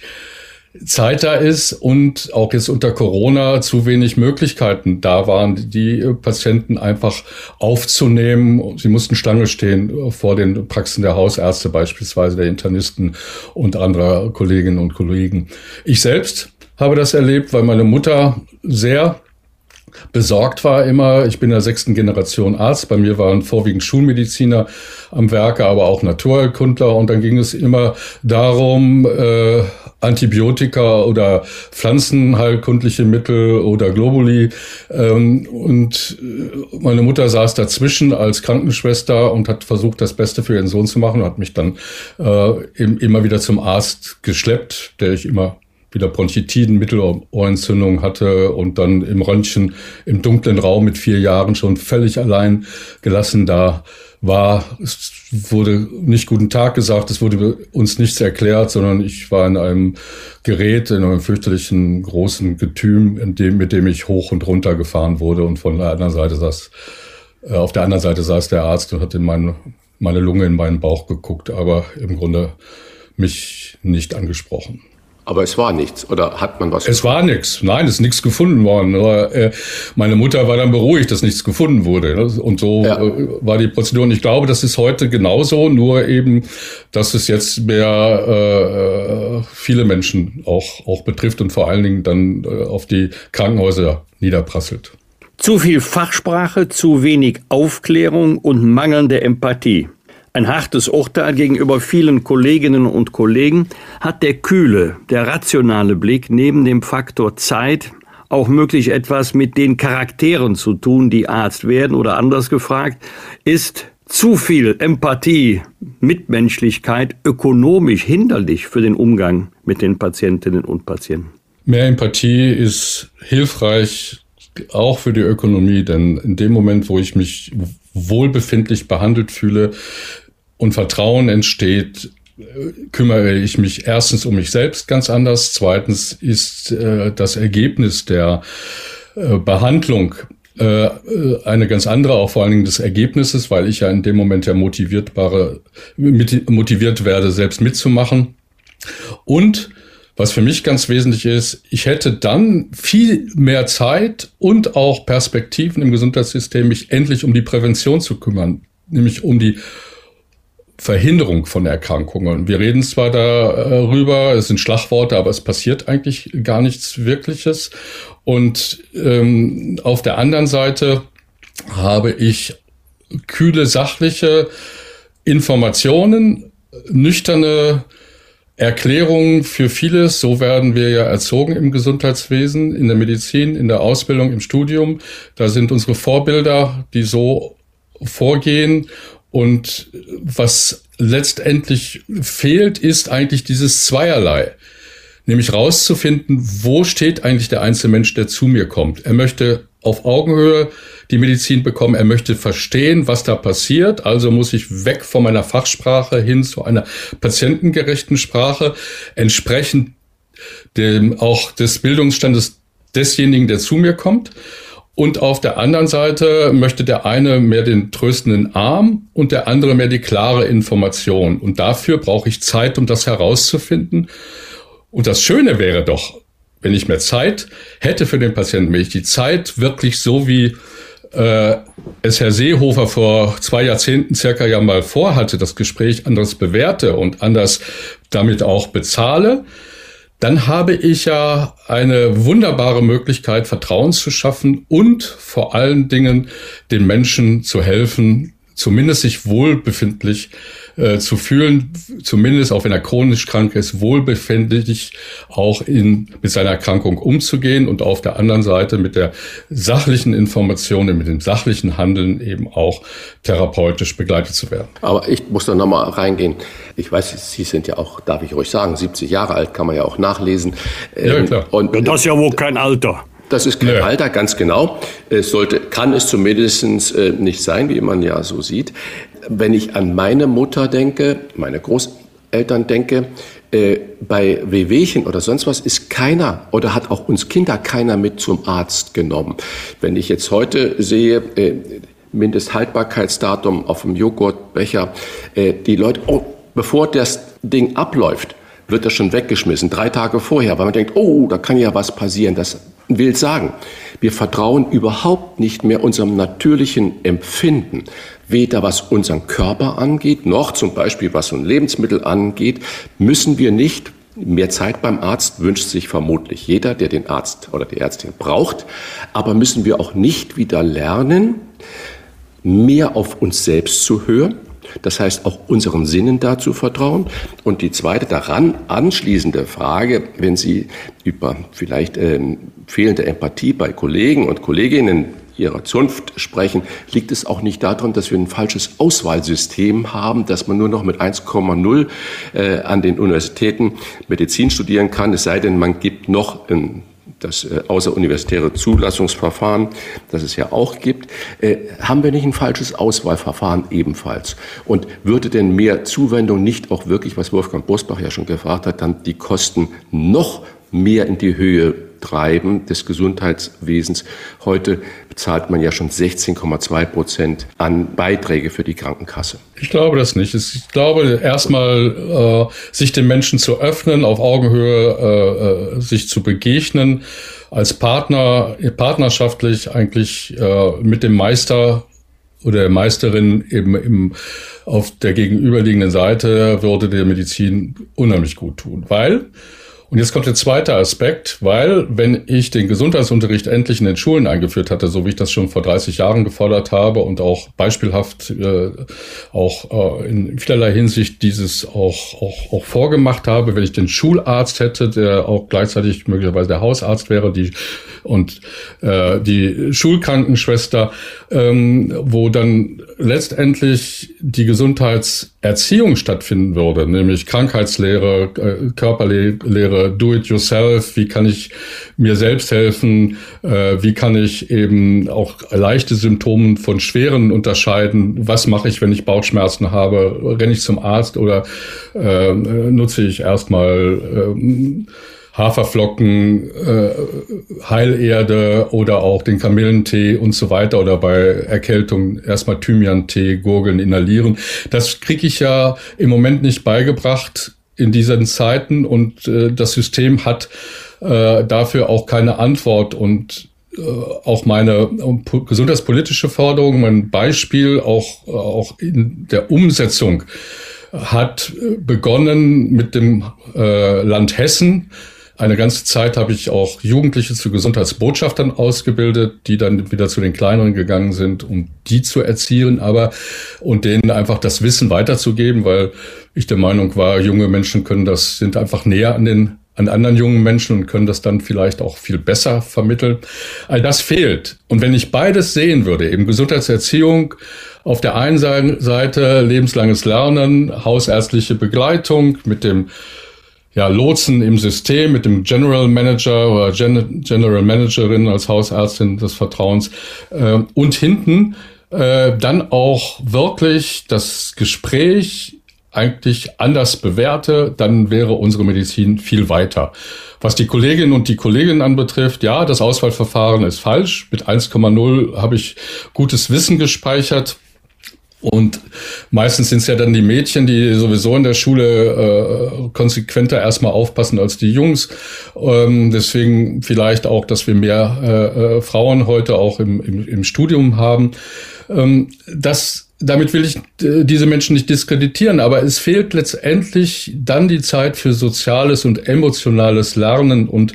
Zeit da ist und auch jetzt unter Corona zu wenig Möglichkeiten da waren, die Patienten einfach aufzunehmen. Sie mussten Stange stehen vor den Praxen der Hausärzte beispielsweise, der Internisten und anderer Kolleginnen und Kollegen. Ich selbst habe das erlebt, weil meine Mutter sehr besorgt war immer. Ich bin der sechsten Generation Arzt. Bei mir waren vorwiegend Schulmediziner am Werke, aber auch Naturheilkundler. Und dann ging es immer darum, äh, Antibiotika oder pflanzenheilkundliche Mittel oder Globuli. Ähm, und äh, meine Mutter saß dazwischen als Krankenschwester und hat versucht, das Beste für ihren Sohn zu machen und hat mich dann äh, immer wieder zum Arzt geschleppt, der ich immer wieder Bronchitiden, Mittelohrentzündung hatte und dann im Röntgen im dunklen Raum mit vier Jahren schon völlig allein gelassen da war. Es wurde nicht guten Tag gesagt, es wurde uns nichts erklärt, sondern ich war in einem Gerät, in einem fürchterlichen großen Getüm, in dem, mit dem ich hoch und runter gefahren wurde und von der anderen Seite saß, äh, auf der anderen Seite saß der Arzt und hat in meine, meine Lunge in meinen Bauch geguckt, aber im Grunde mich nicht angesprochen. Aber es war nichts, oder hat man was? Es war nichts. Nein, es ist nichts gefunden worden. Äh, meine Mutter war dann beruhigt, dass nichts gefunden wurde. Ne? Und so ja. äh, war die Prozedur. Und ich glaube, das ist heute genauso, nur eben, dass es jetzt mehr äh, äh viele Menschen auch, auch betrifft und vor allen Dingen dann äh, auf die Krankenhäuser niederprasselt. Zu viel Fachsprache, zu wenig Aufklärung und mangelnde Empathie. Ein hartes Urteil gegenüber vielen Kolleginnen und Kollegen hat der kühle, der rationale Blick neben dem Faktor Zeit auch möglich etwas mit den Charakteren zu tun, die Arzt werden oder anders gefragt, ist zu viel Empathie, Mitmenschlichkeit ökonomisch hinderlich für den Umgang mit den Patientinnen und Patienten? Mehr Empathie ist hilfreich auch für die Ökonomie, denn in dem Moment, wo ich mich wohlbefindlich behandelt fühle, und Vertrauen entsteht, kümmere ich mich erstens um mich selbst ganz anders. Zweitens ist äh, das Ergebnis der äh, Behandlung äh, eine ganz andere, auch vor allen Dingen des Ergebnisses, weil ich ja in dem Moment ja motiviertbare, motiviert werde, selbst mitzumachen. Und was für mich ganz wesentlich ist, ich hätte dann viel mehr Zeit und auch Perspektiven im Gesundheitssystem, mich endlich um die Prävention zu kümmern, nämlich um die Verhinderung von Erkrankungen. Wir reden zwar darüber, es sind Schlagworte, aber es passiert eigentlich gar nichts Wirkliches. Und ähm, auf der anderen Seite habe ich kühle, sachliche Informationen, nüchterne Erklärungen für vieles. So werden wir ja erzogen im Gesundheitswesen, in der Medizin, in der Ausbildung, im Studium. Da sind unsere Vorbilder, die so vorgehen und was letztendlich fehlt, ist eigentlich dieses Zweierlei. Nämlich rauszufinden, wo steht eigentlich der einzelne Mensch, der zu mir kommt. Er möchte auf Augenhöhe die Medizin bekommen. Er möchte verstehen, was da passiert. Also muss ich weg von meiner Fachsprache hin zu einer patientengerechten Sprache, entsprechend dem, auch des Bildungsstandes desjenigen, der zu mir kommt. Und auf der anderen Seite möchte der eine mehr den tröstenden Arm und der andere mehr die klare Information. Und dafür brauche ich Zeit, um das herauszufinden. Und das Schöne wäre doch, wenn ich mehr Zeit hätte für den Patienten, wenn ich die Zeit wirklich so wie äh, es Herr Seehofer vor zwei Jahrzehnten circa ja mal vorhatte, das Gespräch anders bewerte und anders damit auch bezahle, dann habe ich ja eine wunderbare Möglichkeit, Vertrauen zu schaffen und vor allen Dingen den Menschen zu helfen, zumindest sich wohlbefindlich äh, zu fühlen, zumindest auch wenn er chronisch krank ist, wohlbefindlich auch in, mit seiner Erkrankung umzugehen und auf der anderen Seite mit der sachlichen Information und mit dem sachlichen Handeln eben auch therapeutisch begleitet zu werden. Aber ich muss da nochmal reingehen. Ich weiß, Sie sind ja auch, darf ich ruhig sagen, 70 Jahre alt, kann man ja auch nachlesen. Ja, ähm, klar. Und, das ist ja wohl kein Alter. Das ist kein ja. Alter, ganz genau. Es sollte, kann es zumindest äh, nicht sein, wie man ja so sieht. Wenn ich an meine Mutter denke, meine Großeltern denke, Äh, bei Wehwehchen oder sonst was ist keiner oder hat auch uns Kinder keiner mit zum Arzt genommen. Wenn ich jetzt heute sehe, äh, Mindesthaltbarkeitsdatum auf dem Joghurtbecher, äh, die Leute, oh, bevor das Ding abläuft, wird das schon weggeschmissen, drei Tage vorher, weil man denkt, oh, da kann ja was passieren. Das will sagen, wir vertrauen überhaupt nicht mehr unserem natürlichen Empfinden, weder was unseren Körper angeht, noch zum Beispiel was ein Lebensmittel angeht, müssen wir nicht Mehr Zeit beim Arzt wünscht sich vermutlich jeder, der den Arzt oder die Ärztin braucht. Aber müssen wir auch nicht wieder lernen, mehr auf uns selbst zu hören das heißt, auch unseren Sinnen dazu vertrauen. Und die zweite daran anschließende Frage, wenn Sie über vielleicht äh, fehlende Empathie bei Kollegen und Kolleginnen ihrer Zunft sprechen, liegt es auch nicht daran, dass wir ein falsches Auswahlsystem haben, dass man nur noch mit 1,0 äh, an den Universitäten Medizin studieren kann, es sei denn, man gibt noch ein das äh, außeruniversitäre Zulassungsverfahren, das es ja auch gibt, äh, haben wir nicht ein falsches Auswahlverfahren ebenfalls? Und würde denn mehr Zuwendung nicht auch wirklich, was Wolfgang Bosbach ja schon gefragt hat, dann die Kosten noch mehr in die Höhe treiben des Gesundheitswesens. Heute bezahlt man ja schon 16,2 Prozent an Beiträge für die Krankenkasse. Ich glaube das nicht. Ich glaube erstmal, äh, sich den Menschen zu öffnen, auf Augenhöhe äh, äh sich zu begegnen, als Partner, partnerschaftlich eigentlich äh, mit dem Meister oder der Meisterin eben im, auf der gegenüberliegenden Seite würde der Medizin unheimlich gut tun, weil und jetzt kommt der zweite Aspekt, weil wenn ich den Gesundheitsunterricht endlich in den Schulen eingeführt hatte, so wie ich das schon vor 30 Jahren gefordert habe und auch beispielhaft äh, auch äh, in vielerlei Hinsicht dieses auch, auch, auch vorgemacht habe, wenn ich den Schularzt hätte, der auch gleichzeitig möglicherweise der Hausarzt wäre, die und äh, die Schulkrankenschwester, ähm, wo dann letztendlich die Gesundheitserziehung stattfinden würde, nämlich Krankheitslehre, äh, Körperlehre, Do-it-yourself, wie kann ich mir selbst helfen, äh, wie kann ich eben auch leichte Symptome von schweren unterscheiden, was mache ich, wenn ich Bauchschmerzen habe, renne ich zum Arzt oder äh, nutze ich erstmal äh, Haferflocken, äh, Heilerde oder auch den Kamillentee und so weiter oder bei Erkältung erstmal Thymian-Tee, Gurgeln inhalieren. Das kriege ich ja im Moment nicht beigebracht in diesen Zeiten und äh, das System hat äh, dafür auch keine Antwort und äh, auch meine äh, gesundheitspolitische Forderung, mein Beispiel auch, auch in der Umsetzung hat begonnen mit dem äh, Land Hessen, eine ganze Zeit habe ich auch Jugendliche zu Gesundheitsbotschaftern ausgebildet, die dann wieder zu den Kleineren gegangen sind, um die zu erziehen, aber und denen einfach das Wissen weiterzugeben, weil ich der Meinung war, junge Menschen können das, sind einfach näher an den an anderen jungen Menschen und können das dann vielleicht auch viel besser vermitteln. All das fehlt. Und wenn ich beides sehen würde, eben Gesundheitserziehung auf der einen Seite lebenslanges Lernen, hausärztliche Begleitung mit dem ja, Lotsen im System mit dem General Manager oder Gen General Managerin als Hausärztin des Vertrauens äh, und hinten äh, dann auch wirklich das Gespräch eigentlich anders bewährte, dann wäre unsere Medizin viel weiter. Was die Kolleginnen und die Kollegen anbetrifft, ja, das Auswahlverfahren ist falsch. Mit 1,0 habe ich gutes Wissen gespeichert. Und meistens sind es ja dann die Mädchen, die sowieso in der Schule äh, konsequenter erstmal aufpassen als die Jungs. Ähm, deswegen vielleicht auch, dass wir mehr äh, äh, Frauen heute auch im, im, im Studium haben. Ähm, das damit will ich äh, diese Menschen nicht diskreditieren, aber es fehlt letztendlich dann die Zeit für soziales und emotionales Lernen. Und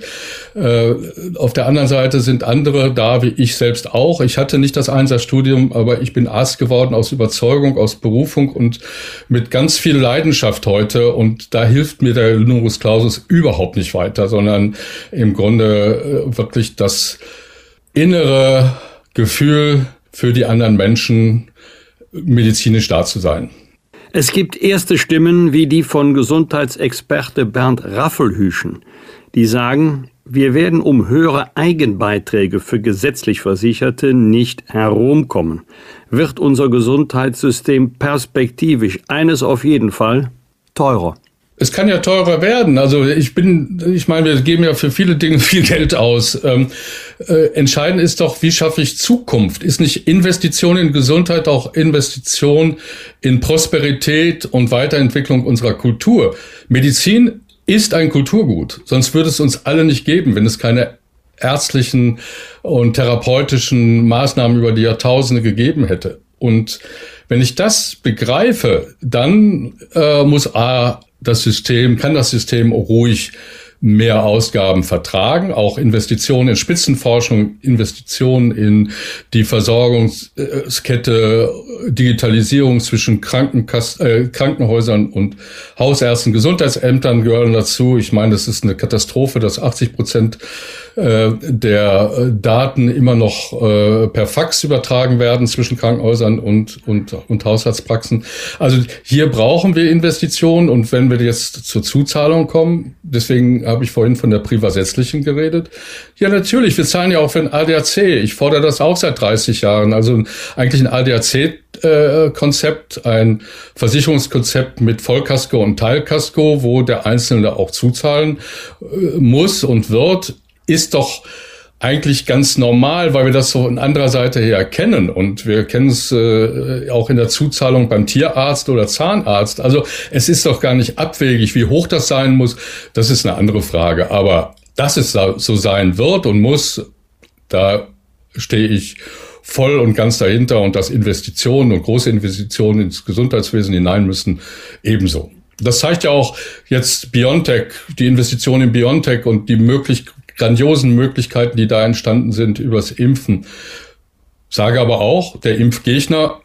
äh, auf der anderen Seite sind andere da, wie ich selbst auch. Ich hatte nicht das Einsatzstudium, aber ich bin Arzt geworden aus Überzeugung, aus Berufung und mit ganz viel Leidenschaft heute. Und da hilft mir der Numerus Clausus überhaupt nicht weiter, sondern im Grunde äh, wirklich das innere Gefühl für die anderen Menschen, medizinisch da zu sein. Es gibt erste Stimmen wie die von Gesundheitsexperte Bernd Raffelhüschen, die sagen, wir werden um höhere Eigenbeiträge für gesetzlich Versicherte nicht herumkommen. Wird unser Gesundheitssystem perspektivisch eines auf jeden Fall teurer. Es kann ja teurer werden. Also ich bin, ich meine, wir geben ja für viele Dinge [LAUGHS] viel Geld aus. Ähm, äh, entscheidend ist doch, wie schaffe ich Zukunft? Ist nicht Investition in Gesundheit auch Investition in Prosperität und Weiterentwicklung unserer Kultur? Medizin ist ein Kulturgut, sonst würde es uns alle nicht geben, wenn es keine ärztlichen und therapeutischen Maßnahmen über die Jahrtausende gegeben hätte. Und wenn ich das begreife, dann äh, muss A, das System, kann das System ruhig mehr Ausgaben vertragen, auch Investitionen in Spitzenforschung, Investitionen in die Versorgungskette, Digitalisierung zwischen Krankenkass äh, Krankenhäusern und Hausärzten, Gesundheitsämtern gehören dazu. Ich meine, das ist eine Katastrophe, dass 80 Prozent äh, der äh, Daten immer noch äh, per Fax übertragen werden zwischen Krankenhäusern und, und, und Haushaltspraxen. Also hier brauchen wir Investitionen und wenn wir jetzt zur Zuzahlung kommen, deswegen habe ich vorhin von der privatsätzlichen geredet. Ja, natürlich, wir zahlen ja auch für ein ADAC. Ich fordere das auch seit 30 Jahren. Also eigentlich ein ADAC-Konzept, ein Versicherungskonzept mit Vollkasko und Teilkasko, wo der Einzelne auch zuzahlen muss und wird ist doch eigentlich ganz normal, weil wir das so von anderer Seite her kennen. Und wir kennen es äh, auch in der Zuzahlung beim Tierarzt oder Zahnarzt. Also es ist doch gar nicht abwegig, wie hoch das sein muss. Das ist eine andere Frage. Aber dass es so sein wird und muss, da stehe ich voll und ganz dahinter und dass Investitionen und große Investitionen ins Gesundheitswesen hinein müssen, ebenso. Das zeigt ja auch jetzt Biontech, die Investition in Biontech und die möglich grandiosen Möglichkeiten, die da entstanden sind übers Impfen. Sage aber auch, der Impfgegner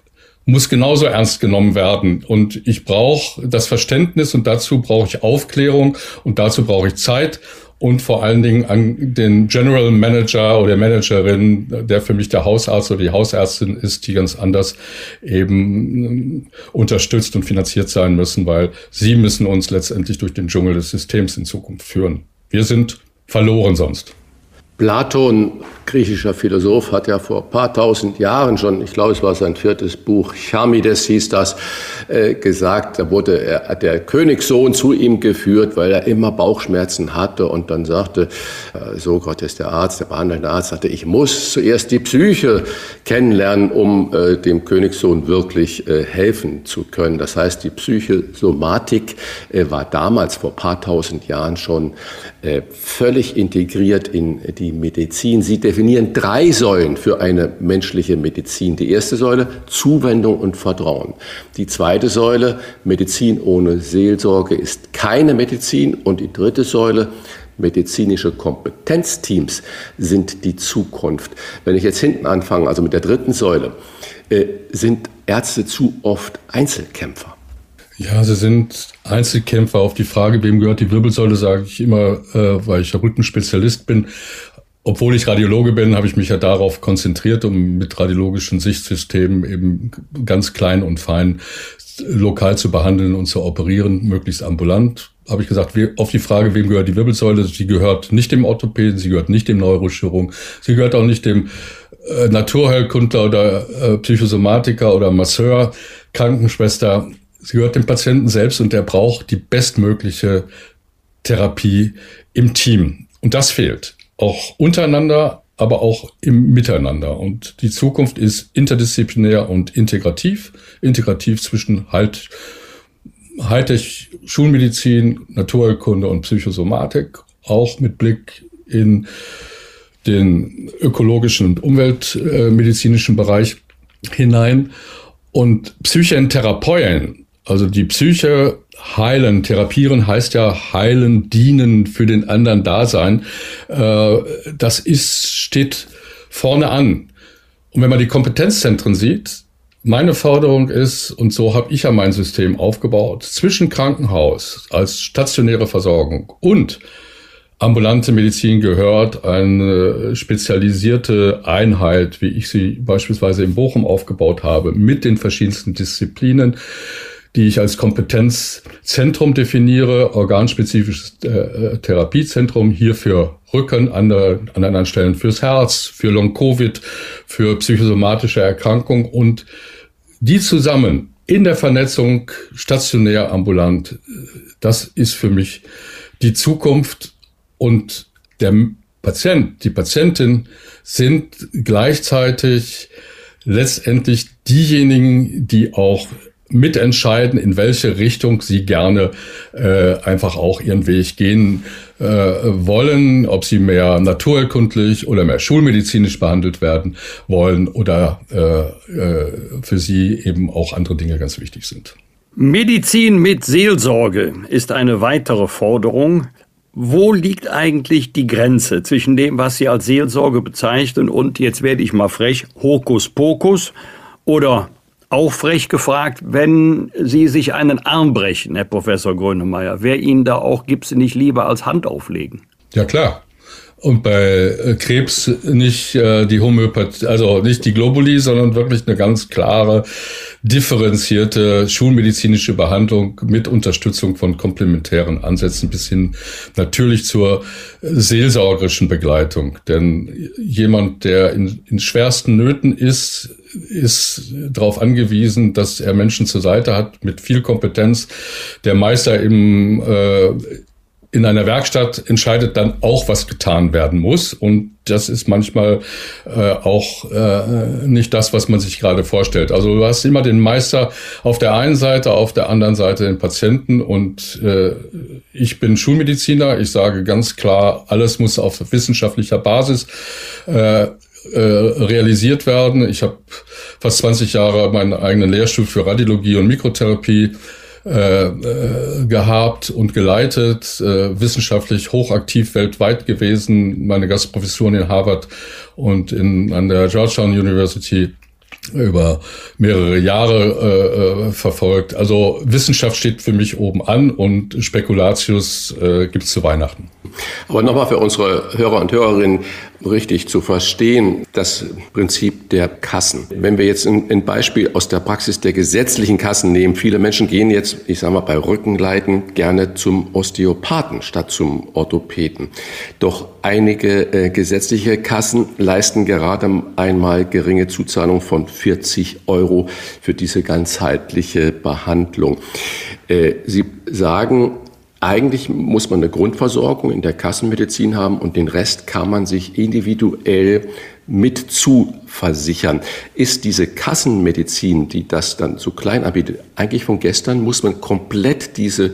muss genauso ernst genommen werden. Und ich brauche das Verständnis und dazu brauche ich Aufklärung und dazu brauche ich Zeit und vor allen Dingen an den General Manager oder Managerin, der für mich der Hausarzt oder die Hausärztin ist, die ganz anders eben unterstützt und finanziert sein müssen, weil sie müssen uns letztendlich durch den Dschungel des Systems in Zukunft führen. Wir sind verloren sonst. Platon, griechischer Philosoph, hat ja vor ein paar tausend Jahren schon, ich glaube, es war sein viertes Buch, Charmides hieß das, äh, gesagt, da wurde er, der Königssohn zu ihm geführt, weil er immer Bauchschmerzen hatte und dann sagte, äh, so Gott ist der Arzt, der behandelnde Arzt sagte, ich muss zuerst die Psyche kennenlernen, um äh, dem Königssohn wirklich helfen zu können. Das heißt, die Psychosomatik war damals vor ein paar tausend Jahren schon völlig integriert in die Medizin. Sie definieren drei Säulen für eine menschliche Medizin. Die erste Säule Zuwendung und Vertrauen. Die zweite Säule Medizin ohne Seelsorge ist keine Medizin. Und die dritte Säule medizinische Kompetenzteams sind die Zukunft. Wenn ich jetzt hinten anfange, also mit der dritten Säule, äh, sind Ärzte zu oft Einzelkämpfer. Ja, sie sind Einzelkämpfer. Auf die Frage, wem gehört die Wirbelsäule, sage ich immer, äh, weil ich Rückenspezialist bin. Obwohl ich Radiologe bin, habe ich mich ja darauf konzentriert, um mit radiologischen Sichtsystemen eben ganz klein und fein lokal zu behandeln und zu operieren, möglichst ambulant. Habe ich gesagt, auf die Frage, wem gehört die Wirbelsäule, sie gehört nicht dem Orthopäden, sie gehört nicht dem Neurochirurgen, sie gehört auch nicht dem äh, Naturheilkundler oder äh, Psychosomatiker oder Masseur, Krankenschwester Sie gehört dem Patienten selbst und der braucht die bestmögliche Therapie im Team. Und das fehlt. Auch untereinander, aber auch im Miteinander. Und die Zukunft ist interdisziplinär und integrativ. Integrativ zwischen halt Hightech Schulmedizin, Naturheilkunde und Psychosomatik. Auch mit Blick in den ökologischen und umweltmedizinischen Bereich hinein. Und Psychentherapeuten also die Psyche heilen, therapieren heißt ja heilen, dienen, für den anderen da sein. Äh, das ist, steht vorne an. Und wenn man die Kompetenzzentren sieht, meine Forderung ist, und so habe ich ja mein System aufgebaut, zwischen Krankenhaus als stationäre Versorgung und ambulante Medizin gehört eine spezialisierte Einheit, wie ich sie beispielsweise in Bochum aufgebaut habe, mit den verschiedensten Disziplinen die ich als Kompetenzzentrum definiere, organspezifisches äh, Therapiezentrum, hier für Rücken, an, der, an anderen Stellen fürs Herz, für Long-Covid, für psychosomatische Erkrankungen und die zusammen in der Vernetzung stationär ambulant, das ist für mich die Zukunft und der Patient, die Patientin sind gleichzeitig letztendlich diejenigen, die auch mitentscheiden, in welche Richtung sie gerne äh, einfach auch ihren Weg gehen äh, wollen, ob sie mehr naturerkundlich oder mehr schulmedizinisch behandelt werden wollen oder äh, äh, für sie eben auch andere Dinge ganz wichtig sind. Medizin mit Seelsorge ist eine weitere Forderung. Wo liegt eigentlich die Grenze zwischen dem, was Sie als Seelsorge bezeichnen und, jetzt werde ich mal frech, Hokuspokus oder auch frech gefragt, wenn Sie sich einen Arm brechen, Herr Professor Grönemeyer, wer Ihnen da auch Sie nicht lieber als Hand auflegen? Ja klar. Und bei äh, Krebs nicht äh, die Homöopathie, also nicht die Globuli, sondern wirklich eine ganz klare, differenzierte schulmedizinische Behandlung mit Unterstützung von komplementären Ansätzen bis hin natürlich zur seelsorgerischen Begleitung. Denn jemand, der in, in schwersten Nöten ist, ist darauf angewiesen, dass er Menschen zur Seite hat mit viel Kompetenz. Der Meister im äh, in einer Werkstatt entscheidet dann auch, was getan werden muss. Und das ist manchmal äh, auch äh, nicht das, was man sich gerade vorstellt. Also du hast immer den Meister auf der einen Seite, auf der anderen Seite den Patienten. Und äh, ich bin Schulmediziner. Ich sage ganz klar, alles muss auf wissenschaftlicher Basis äh, äh, realisiert werden. Ich habe fast 20 Jahre meinen eigenen Lehrstuhl für Radiologie und Mikrotherapie äh, äh, gehabt und geleitet, äh, wissenschaftlich hochaktiv weltweit gewesen, meine Gastprofessuren in Harvard und in, an der Georgetown University über mehrere Jahre äh, äh verfolgt. Also Wissenschaft steht für mich oben an und Spekulatius äh, gibt es zu Weihnachten. Aber nochmal für unsere Hörer und Hörerinnen richtig zu verstehen, das Prinzip der Kassen. Wenn wir jetzt ein, Beispiel aus der Praxis der gesetzlichen Kassen nehmen, viele Menschen gehen jetzt, ich sage mal, bei Rückenleiden gerne zum Osteopathen statt zum Orthopäden. Doch einige äh, gesetzliche Kassen leisten gerade einmal geringe Zuzahlung von 40 Euro für diese ganzheitliche Behandlung. Äh, Sie sagen, eigentlich muss man eine Grundversorgung in der Kassenmedizin haben und den Rest kann man sich individuell mit zuversichern. Ist diese Kassenmedizin, die das dann so klein anbietet, eigentlich von gestern? Muss man komplett diese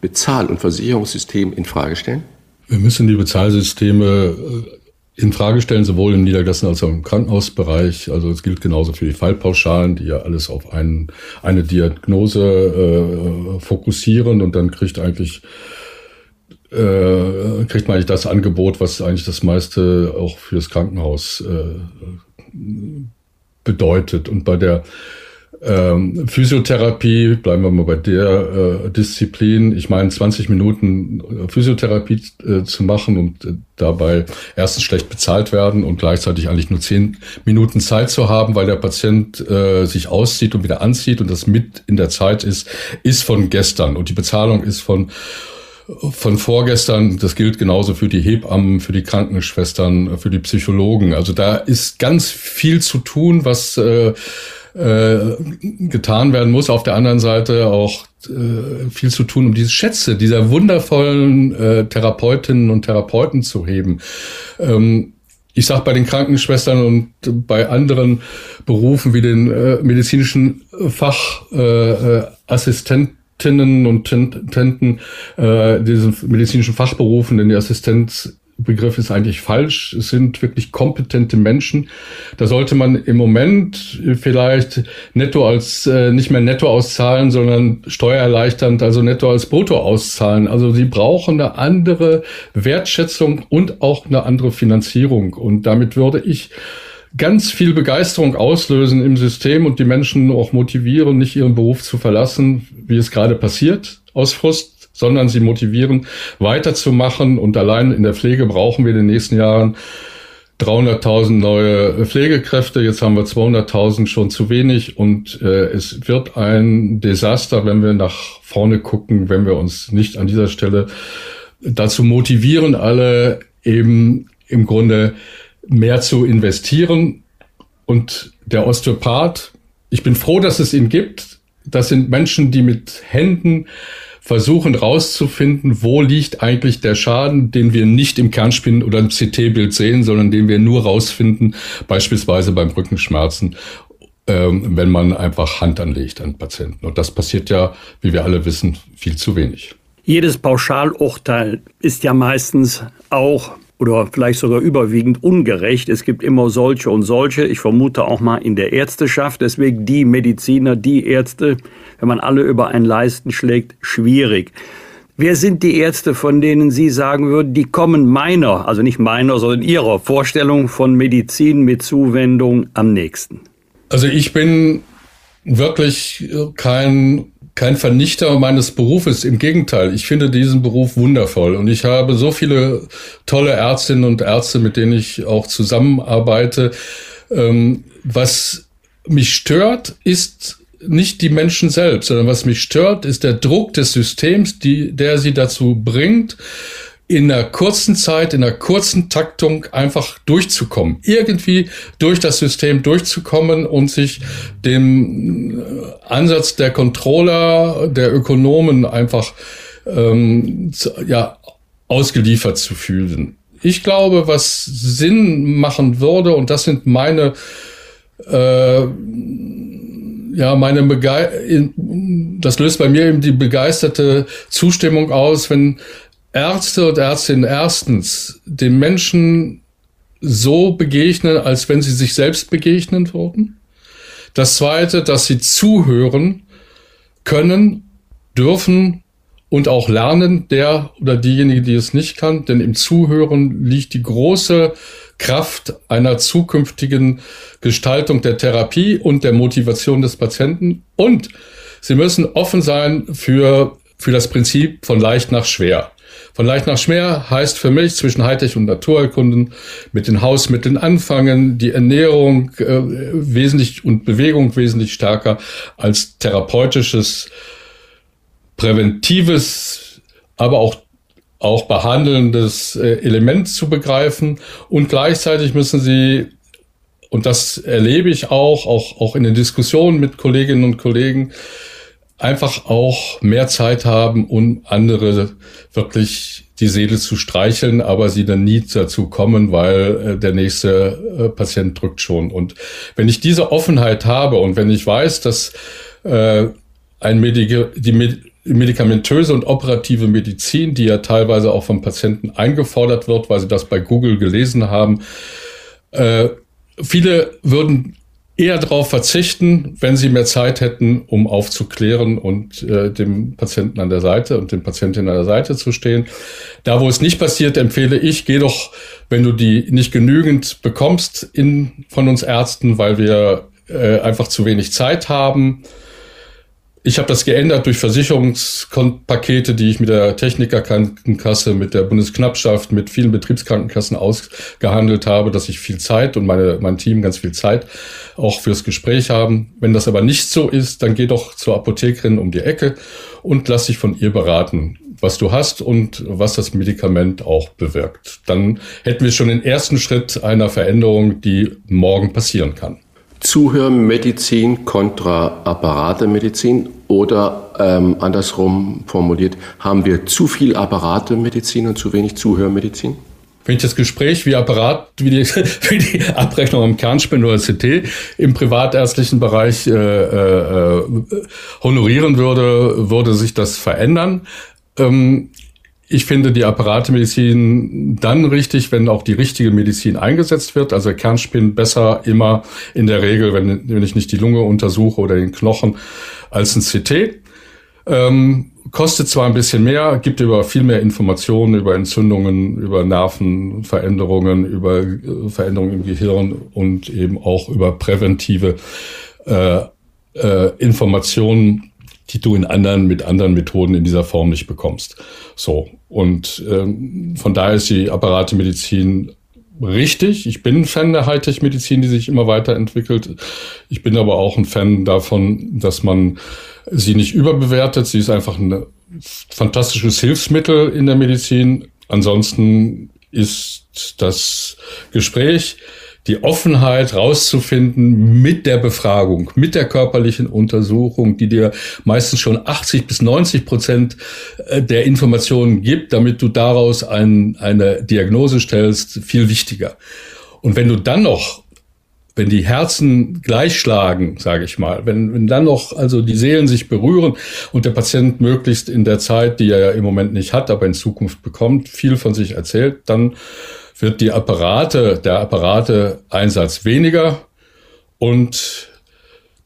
Bezahl- und Versicherungssystem in Frage stellen? Wir müssen die Bezahlsysteme äh, in Frage stellen, sowohl im Niedergelassen als auch im Krankenhausbereich. Also es gilt genauso für die Fallpauschalen, die ja alles auf einen, eine Diagnose äh, fokussieren und dann kriegt eigentlich äh, kriegt man eigentlich das Angebot, was eigentlich das meiste auch fürs Krankenhaus äh, bedeutet. Und bei der ähm, Physiotherapie, bleiben wir mal bei der äh, Disziplin. Ich meine, 20 Minuten äh, Physiotherapie äh, zu machen und äh, dabei erstens schlecht bezahlt werden und gleichzeitig eigentlich nur 10 Minuten Zeit zu haben, weil der Patient äh, sich auszieht und wieder anzieht und das mit in der Zeit ist, ist von gestern und die Bezahlung ist von von vorgestern, das gilt genauso für die Hebammen, für die Krankenschwestern, für die Psychologen. Also da ist ganz viel zu tun, was äh, äh, getan werden muss. Auf der anderen Seite auch äh, viel zu tun, um diese Schätze dieser wundervollen äh, Therapeutinnen und Therapeuten zu heben. Ähm, ich sage bei den Krankenschwestern und bei anderen Berufen wie den äh, medizinischen Fachassistenten äh, und Tenten, äh, diesen medizinischen Fachberufen, denn die Assistenz Begriff ist eigentlich falsch. Es sind wirklich kompetente Menschen. Da sollte man im Moment vielleicht netto als äh, nicht mehr netto auszahlen, sondern steuererleichternd, also netto als brutto auszahlen. Also sie brauchen eine andere Wertschätzung und auch eine andere Finanzierung. Und damit würde ich ganz viel Begeisterung auslösen im System und die Menschen auch motivieren, nicht ihren Beruf zu verlassen, wie es gerade passiert, aus Frust sondern sie motivieren, weiterzumachen. Und allein in der Pflege brauchen wir in den nächsten Jahren 300.000 neue Pflegekräfte. Jetzt haben wir 200.000 schon zu wenig. Und äh, es wird ein Desaster, wenn wir nach vorne gucken, wenn wir uns nicht an dieser Stelle dazu motivieren, alle eben im Grunde mehr zu investieren. Und der Osteopath, ich bin froh, dass es ihn gibt, das sind Menschen, die mit Händen versuchen rauszufinden, wo liegt eigentlich der Schaden, den wir nicht im Kernspin oder im CT-Bild sehen, sondern den wir nur rausfinden, beispielsweise beim Rückenschmerzen, ähm, wenn man einfach Hand anlegt an Patienten. Und das passiert ja, wie wir alle wissen, viel zu wenig. Jedes Pauschalurteil ist ja meistens auch oder vielleicht sogar überwiegend ungerecht. Es gibt immer solche und solche. Ich vermute auch mal in der Ärzteschaft. Deswegen die Mediziner, die Ärzte, wenn man alle über einen Leisten schlägt, schwierig. Wer sind die Ärzte, von denen Sie sagen würden, die kommen meiner, also nicht meiner, sondern Ihrer Vorstellung von Medizin mit Zuwendung am nächsten? Also ich bin wirklich kein kein Vernichter meines Berufes. Im Gegenteil, ich finde diesen Beruf wundervoll und ich habe so viele tolle Ärztinnen und Ärzte, mit denen ich auch zusammenarbeite. Ähm, was mich stört, ist nicht die Menschen selbst, sondern was mich stört, ist der Druck des Systems, die, der sie dazu bringt, in einer kurzen Zeit, in einer kurzen Taktung einfach durchzukommen. Irgendwie durch das System durchzukommen und sich dem äh, Ansatz der Controller, der Ökonomen einfach ähm, ja, ausgeliefert zu fühlen. Ich glaube, was Sinn machen würde, und das sind meine äh, ja, meine Bege das löst bei mir eben die begeisterte Zustimmung aus, wenn Ärzte und Ärztinnen erstens den Menschen so begegnen, als wenn sie sich selbst begegnen würden. Das zweite, dass sie zuhören können, dürfen und auch lernen, der oder diejenige, die es nicht kann. Denn im Zuhören liegt die große Kraft einer zukünftigen Gestaltung der Therapie und der Motivation des Patienten. Und sie müssen offen sein für, für das Prinzip von leicht nach schwer. Von leicht nach schwer heißt für mich zwischen Hightech und Naturerkunden mit den Hausmitteln anfangen, die Ernährung äh, wesentlich und Bewegung wesentlich stärker als therapeutisches, präventives, aber auch auch behandelndes äh, Element zu begreifen. Und gleichzeitig müssen sie und das erlebe ich auch, auch, auch in den Diskussionen mit Kolleginnen und Kollegen, einfach auch mehr Zeit haben, um andere wirklich die Seele zu streicheln, aber sie dann nie dazu kommen, weil äh, der nächste äh, Patient drückt schon. Und wenn ich diese Offenheit habe und wenn ich weiß, dass äh, ein Medik die Med medikamentöse und operative Medizin, die ja teilweise auch vom Patienten eingefordert wird, weil sie das bei Google gelesen haben, äh, viele würden eher darauf verzichten, wenn sie mehr Zeit hätten, um aufzuklären und äh, dem Patienten an der Seite und dem Patientin an der Seite zu stehen. Da, wo es nicht passiert, empfehle ich, geh doch, wenn du die nicht genügend bekommst in, von uns Ärzten, weil wir äh, einfach zu wenig Zeit haben, ich habe das geändert durch Versicherungspakete, die ich mit der Technikerkrankenkasse, mit der Bundesknappschaft, mit vielen Betriebskrankenkassen ausgehandelt habe, dass ich viel Zeit und meine, mein Team ganz viel Zeit auch fürs Gespräch haben. Wenn das aber nicht so ist, dann geh doch zur Apothekerin um die Ecke und lass dich von ihr beraten, was du hast und was das Medikament auch bewirkt. Dann hätten wir schon den ersten Schritt einer Veränderung, die morgen passieren kann. Zuhörmedizin kontra Apparatemedizin oder ähm, andersrum formuliert, haben wir zu viel Apparatemedizin und zu wenig Zuhörmedizin? Wenn ich das Gespräch wie Apparat, wie die, [LAUGHS] wie die Abrechnung am Kernspin oder CT im privatärztlichen Bereich äh, äh, honorieren würde, würde sich das verändern. Ähm, ich finde die Apparatemedizin dann richtig, wenn auch die richtige Medizin eingesetzt wird. Also Kernspin besser immer in der Regel, wenn, wenn ich nicht die Lunge untersuche oder den Knochen, als ein CT. Ähm, kostet zwar ein bisschen mehr, gibt aber viel mehr Informationen über Entzündungen, über Nervenveränderungen, über äh, Veränderungen im Gehirn und eben auch über präventive äh, äh, Informationen die du in anderen, mit anderen Methoden in dieser Form nicht bekommst. So. Und ähm, von daher ist die Apparatemedizin richtig. Ich bin ein Fan der Hightech-Medizin, die sich immer weiterentwickelt. Ich bin aber auch ein Fan davon, dass man sie nicht überbewertet. Sie ist einfach ein fantastisches Hilfsmittel in der Medizin. Ansonsten ist das Gespräch die Offenheit rauszufinden mit der Befragung, mit der körperlichen Untersuchung, die dir meistens schon 80 bis 90 Prozent äh, der Informationen gibt, damit du daraus ein, eine Diagnose stellst, viel wichtiger. Und wenn du dann noch wenn die Herzen gleich schlagen, sage ich mal, wenn, wenn dann noch also die Seelen sich berühren und der Patient möglichst in der Zeit, die er ja im Moment nicht hat, aber in Zukunft bekommt, viel von sich erzählt, dann wird die Apparate, der Apparateeinsatz weniger und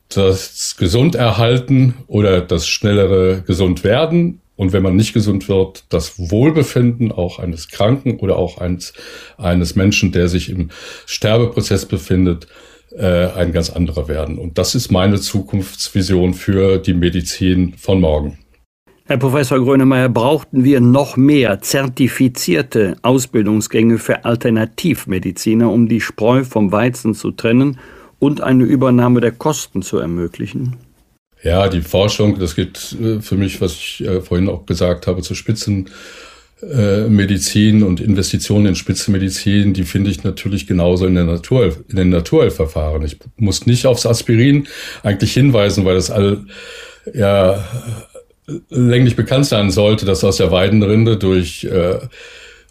das Gesunderhalten oder das schnellere Gesundwerden und wenn man nicht gesund wird, das Wohlbefinden auch eines Kranken oder auch eines, eines Menschen, der sich im Sterbeprozess befindet, äh, ein ganz anderer werden. Und das ist meine Zukunftsvision für die Medizin von morgen. Herr Professor Grönemeyer, brauchten wir noch mehr zertifizierte Ausbildungsgänge für Alternativmediziner, um die Spreu vom Weizen zu trennen und eine Übernahme der Kosten zu ermöglichen? Ja, die Forschung, das geht äh, für mich, was ich äh, vorhin auch gesagt habe, zur Spitzenmedizin und Investitionen in Spitzenmedizin, die finde ich natürlich genauso in der Natur, in den Naturheilverfahren. Ich muss nicht aufs Aspirin eigentlich hinweisen, weil das all, ja, länglich bekannt sein sollte, dass aus der Weidenrinde durch äh,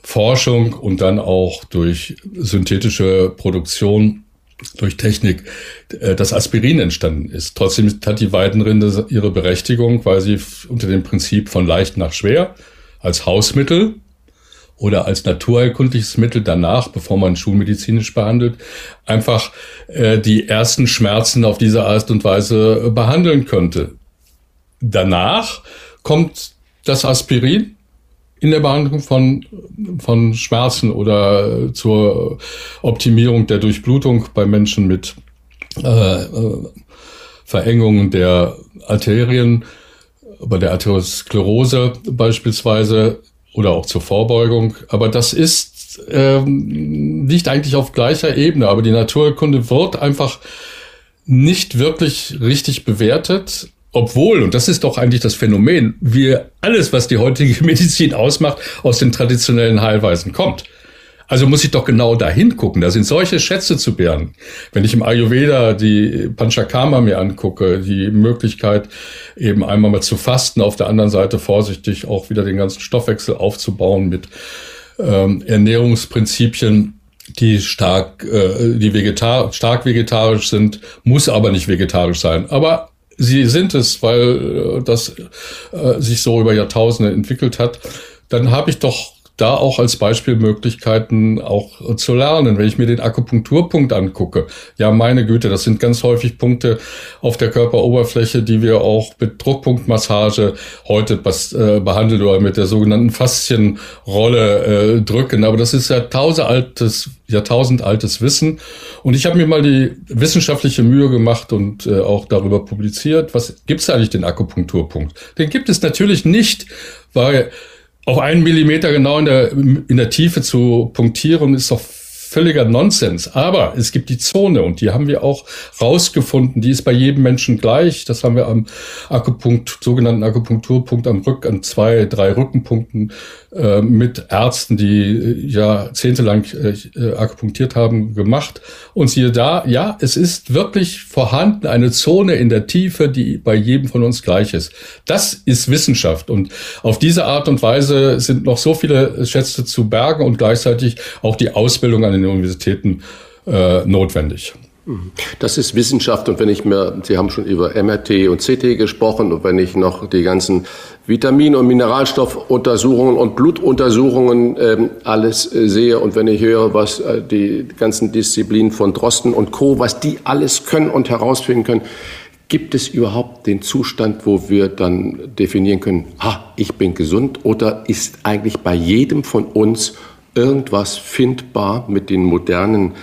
Forschung und dann auch durch synthetische Produktion durch Technik äh, das Aspirin entstanden ist. Trotzdem hat die Weidenrinde ihre Berechtigung, weil sie unter dem Prinzip von leicht nach schwer als Hausmittel oder als naturheilkundliches Mittel danach, bevor man schulmedizinisch behandelt, einfach äh, die ersten Schmerzen auf diese Art und Weise behandeln könnte. Danach kommt das Aspirin in der Behandlung von, von Schmerzen oder zur Optimierung der Durchblutung bei Menschen mit äh, äh, Verengungen der Arterien, bei der Arteriosklerose beispielsweise oder auch zur Vorbeugung. Aber das ist ähm, nicht eigentlich auf gleicher Ebene. Aber die Naturkunde wird einfach nicht wirklich richtig bewertet obwohl, und das ist doch eigentlich das Phänomen, wir alles, was die heutige [LAUGHS] Medizin ausmacht, aus den traditionellen Heilweisen kommt. Also muss ich doch genau dahin gucken. Da sind solche Schätze zu bergen. Wenn ich im Ayurveda die Panchakarma mir angucke, die Möglichkeit eben einmal mal zu fasten, auf der anderen Seite vorsichtig auch wieder den ganzen Stoffwechsel aufzubauen mit ähm, Ernährungsprinzipien, die stark, äh, die vegetar stark vegetarisch sind, muss aber nicht vegetarisch sein. Aber sie sind es, weil äh, das äh, sich so über Jahrtausende entwickelt hat, dann habe ich doch da auch als Beispielmöglichkeiten auch zu lernen. Wenn ich mir den Akupunkturpunkt angucke, ja, meine Güte, das sind ganz häufig Punkte auf der Körperoberfläche, die wir auch mit Druckpunktmassage heute äh, behandeln oder mit der sogenannten Faszienrolle äh, drücken. Aber das ist ja tausendaltes, jahrtausendaltes Wissen. Und ich habe mir mal die wissenschaftliche Mühe gemacht und äh, auch darüber publiziert, was gibt's eigentlich den Akupunkturpunkt? Den gibt es natürlich nicht, weil auf einen Millimeter genau in der, in der Tiefe zu punktieren, ist doch völliger Nonsens. Aber es gibt die Zone und die haben wir auch rausgefunden. Die ist bei jedem Menschen gleich. Das haben wir am Akupunkt, sogenannten Akupunkturpunkt am Rück, an zwei, drei Rückenpunkten äh, mit Ärzten, die äh, jahrzehntelang äh, akupunktiert haben, gemacht. Und siehe da, ja, es ist wirklich vorhanden eine Zone in der Tiefe, die bei jedem von uns gleich ist. Das ist Wissenschaft. Und auf diese Art und Weise sind noch so viele Schätze zu bergen und gleichzeitig auch die Ausbildung an den den Universitäten äh, notwendig. Das ist Wissenschaft und wenn ich mir, Sie haben schon über MRT und CT gesprochen und wenn ich noch die ganzen Vitamin- und Mineralstoffuntersuchungen und Blutuntersuchungen ähm, alles äh, sehe und wenn ich höre, was äh, die ganzen Disziplinen von Drosten und Co., was die alles können und herausfinden können, gibt es überhaupt den Zustand, wo wir dann definieren können, ah, ich bin gesund oder ist eigentlich bei jedem von uns irgendwas findbar mit den modernen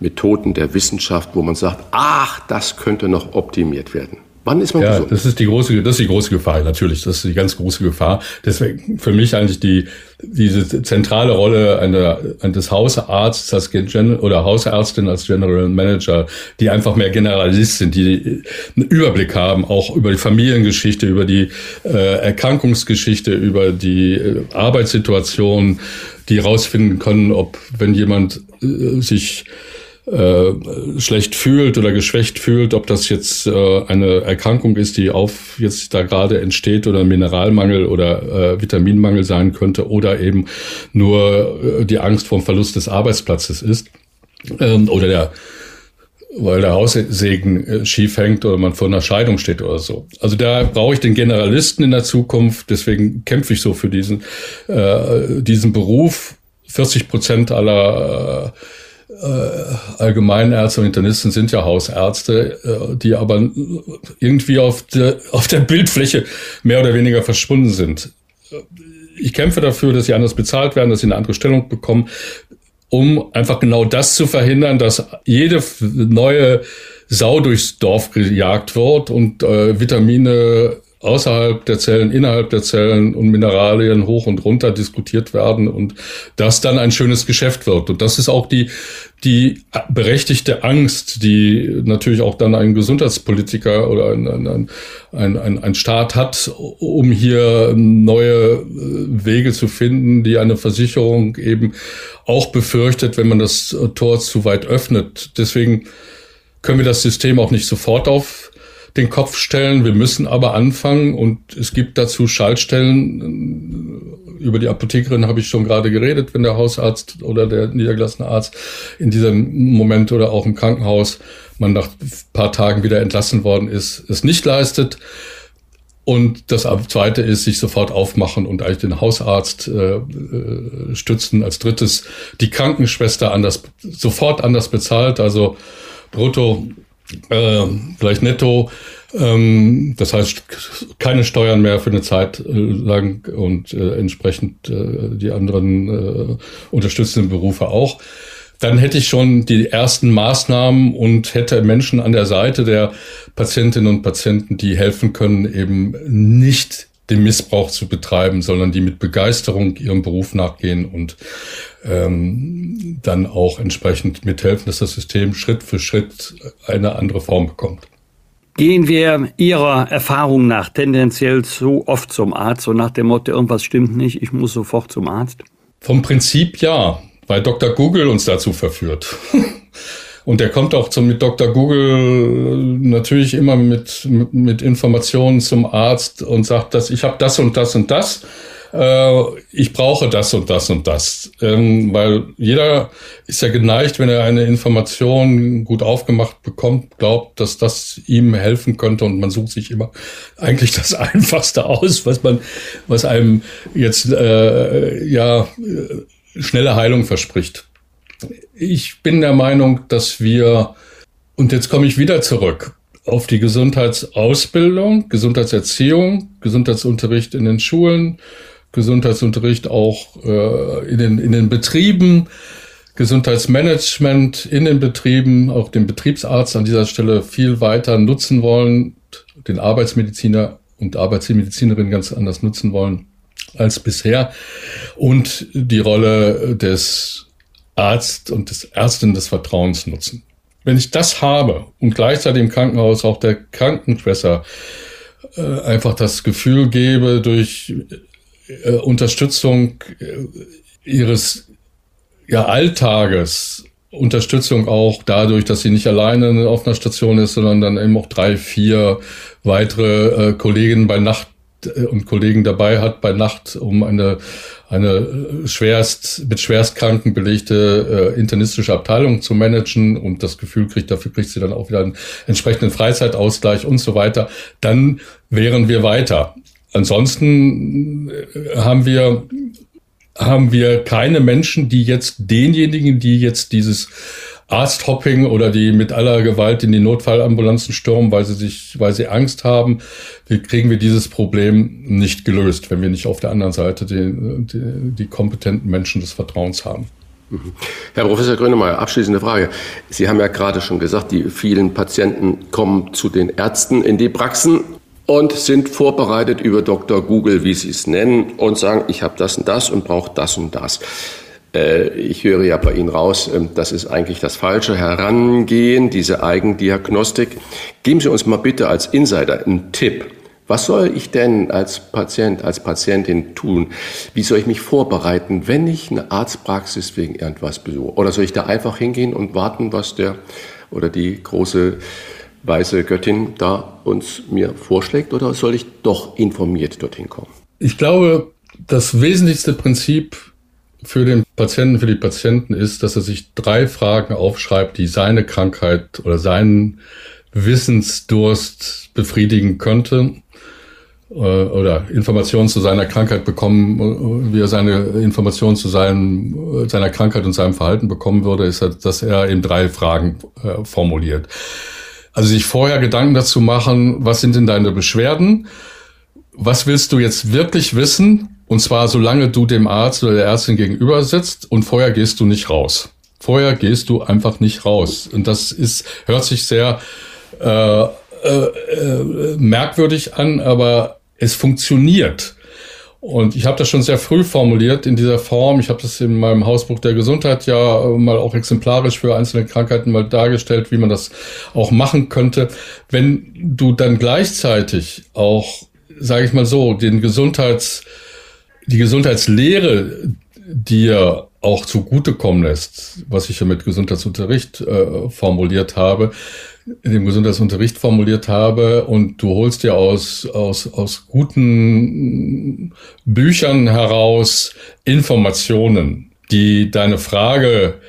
Methoden der Wissenschaft, wo man sagt, ach, das könnte noch optimiert werden. Wann ist man ja, gesund? Das ist die große, das ist die große Gefahr, natürlich. Das ist die ganz große Gefahr. Deswegen für mich eigentlich die, diese zentrale Rolle einer, eines Hausarztes als Gen oder Hausärztin als General Manager, die einfach mehr Generalist sind, die einen Überblick haben, auch über die Familiengeschichte, über die äh, Erkrankungsgeschichte, über die äh, Arbeitssituation, die herausfinden können, ob wenn jemand äh, sich äh, schlecht fühlt oder geschwächt fühlt, ob das jetzt äh, eine Erkrankung ist, die auf jetzt da gerade entsteht oder Mineralmangel oder äh, Vitaminmangel sein könnte oder eben nur äh, die Angst vor dem Verlust des Arbeitsplatzes ist ähm, oder der weil der Haussegen äh, schief hängt oder man vor einer Scheidung steht oder so. Also da brauche ich den Generalisten in der Zukunft. Deswegen kämpfe ich so für diesen, äh, diesen Beruf. 40 Prozent aller äh, Allgemeinärzte und Internisten sind ja Hausärzte, äh, die aber irgendwie auf der, auf der Bildfläche mehr oder weniger verschwunden sind. Ich kämpfe dafür, dass sie anders bezahlt werden, dass sie eine andere Stellung bekommen um einfach genau das zu verhindern, dass jede neue Sau durchs Dorf gejagt wird und äh, Vitamine außerhalb der Zellen, innerhalb der Zellen und Mineralien hoch und runter diskutiert werden und das dann ein schönes Geschäft wird. Und das ist auch die, die berechtigte Angst, die natürlich auch dann ein Gesundheitspolitiker oder ein, ein, ein, ein, ein Staat hat, um hier neue äh, Wege zu finden, die eine Versicherung eben auch befürchtet, wenn man das Tor zu weit öffnet. Deswegen können wir das System auch nicht sofort auf den Kopf stellen. Wir müssen aber anfangen und es gibt dazu Schaltstellen. Über die Apothekerin habe ich schon gerade geredet, wenn der Hausarzt oder der niedergelassene Arzt in diesem Moment oder auch im Krankenhaus man nach paar Tagen wieder entlassen worden ist, es nicht leistet. Und das zweite ist, sich sofort aufmachen und eigentlich den Hausarzt äh, äh, stützen. Als drittes die Krankenschwester anders, sofort anders bezahlt, also brutto äh, gleich netto. Ähm, das heißt, keine Steuern mehr für eine Zeit äh, lang und äh, entsprechend äh, die anderen äh, unterstützenden Berufe auch. Dann hätte ich schon die ersten Maßnahmen und hätte Menschen an der Seite der Patientinnen und Patienten, die helfen können, eben nicht den Missbrauch zu betreiben, sondern die mit Begeisterung ihrem Beruf nachgehen und ähm, dann auch entsprechend mithelfen, dass das System Schritt für Schritt eine andere Form bekommt. Gehen wir Ihrer Erfahrung nach tendenziell zu oft zum Arzt, so nach dem Motto, irgendwas stimmt nicht, ich muss sofort zum Arzt? Vom Prinzip ja, weil Dr. Google uns dazu verführt. [LAUGHS] Und der kommt auch zum, mit Dr. Google natürlich immer mit, mit Informationen zum Arzt und sagt, dass ich habe das und das und das. Äh, ich brauche das und das und das. Ähm, weil jeder ist ja geneigt, wenn er eine Information gut aufgemacht bekommt, glaubt, dass das ihm helfen könnte und man sucht sich immer [LAUGHS] eigentlich das Einfachste aus, was man, was einem jetzt äh, ja äh, schnelle Heilung verspricht. Ich bin der Meinung, dass wir, und jetzt komme ich wieder zurück auf die Gesundheitsausbildung, Gesundheitserziehung, Gesundheitsunterricht in den Schulen, Gesundheitsunterricht auch äh, in, den, in den Betrieben, Gesundheitsmanagement in den Betrieben, auch den Betriebsarzt an dieser Stelle viel weiter nutzen wollen, den Arbeitsmediziner und Arbeitsmedizinerin ganz anders nutzen wollen als bisher. Und die Rolle des Arzt und des Ärztin des Vertrauens nutzen. Wenn ich das habe und gleichzeitig im Krankenhaus auch der Krankenschwester äh, einfach das Gefühl gebe, durch äh, Unterstützung äh, ihres ja, Alltages, Unterstützung auch dadurch, dass sie nicht alleine auf einer Station ist, sondern dann eben auch drei, vier weitere äh, Kolleginnen bei Nacht und Kollegen dabei hat bei Nacht, um eine eine schwerst, mit Schwerstkranken belegte äh, internistische Abteilung zu managen und das Gefühl kriegt, dafür kriegt sie dann auch wieder einen entsprechenden Freizeitausgleich und so weiter, dann wären wir weiter. Ansonsten äh, haben wir haben wir keine Menschen, die jetzt denjenigen, die jetzt dieses Arzthopping oder die mit aller Gewalt in die Notfallambulanzen stürmen, weil sie sich, weil sie Angst haben, wie kriegen wir dieses Problem nicht gelöst, wenn wir nicht auf der anderen Seite die, die, die kompetenten Menschen des Vertrauens haben. Mhm. Herr Professor Grönemeyer, abschließende Frage. Sie haben ja gerade schon gesagt, die vielen Patienten kommen zu den Ärzten in die Praxen und sind vorbereitet über Dr. Google, wie Sie es nennen, und sagen, ich habe das und das und brauche das und das. Äh, ich höre ja bei Ihnen raus, ähm, das ist eigentlich das falsche Herangehen, diese Eigendiagnostik. Geben Sie uns mal bitte als Insider einen Tipp. Was soll ich denn als Patient, als Patientin tun? Wie soll ich mich vorbereiten, wenn ich eine Arztpraxis wegen irgendwas besuche? Oder soll ich da einfach hingehen und warten, was der oder die große weiße Göttin da uns mir vorschlägt? Oder soll ich doch informiert dorthin kommen? Ich glaube, das wesentlichste Prinzip für den Patienten, für die Patienten ist, dass er sich drei Fragen aufschreibt, die seine Krankheit oder seinen Wissensdurst befriedigen könnte äh, oder Informationen zu seiner Krankheit bekommen, wie er seine Informationen zu seinem, seiner Krankheit und seinem Verhalten bekommen würde, ist, dass er eben drei Fragen äh, formuliert. Also sich vorher Gedanken dazu machen, was sind denn deine Beschwerden? Was willst du jetzt wirklich wissen? Und zwar solange du dem Arzt oder der Ärztin gegenüber sitzt und vorher gehst du nicht raus. Vorher gehst du einfach nicht raus. Und das ist, hört sich sehr äh, äh, äh, merkwürdig an, aber es funktioniert. Und ich habe das schon sehr früh formuliert in dieser Form. Ich habe das in meinem Hausbuch der Gesundheit ja mal auch exemplarisch für einzelne Krankheiten mal dargestellt, wie man das auch machen könnte. Wenn du dann gleichzeitig auch, sage ich mal so, den Gesundheits, die Gesundheitslehre dir auch zugutekommen lässt, was ich ja mit Gesundheitsunterricht äh, formuliert habe, in dem Gesundheitsunterricht formuliert habe und du holst dir aus, aus, aus guten Büchern heraus Informationen, die deine Frage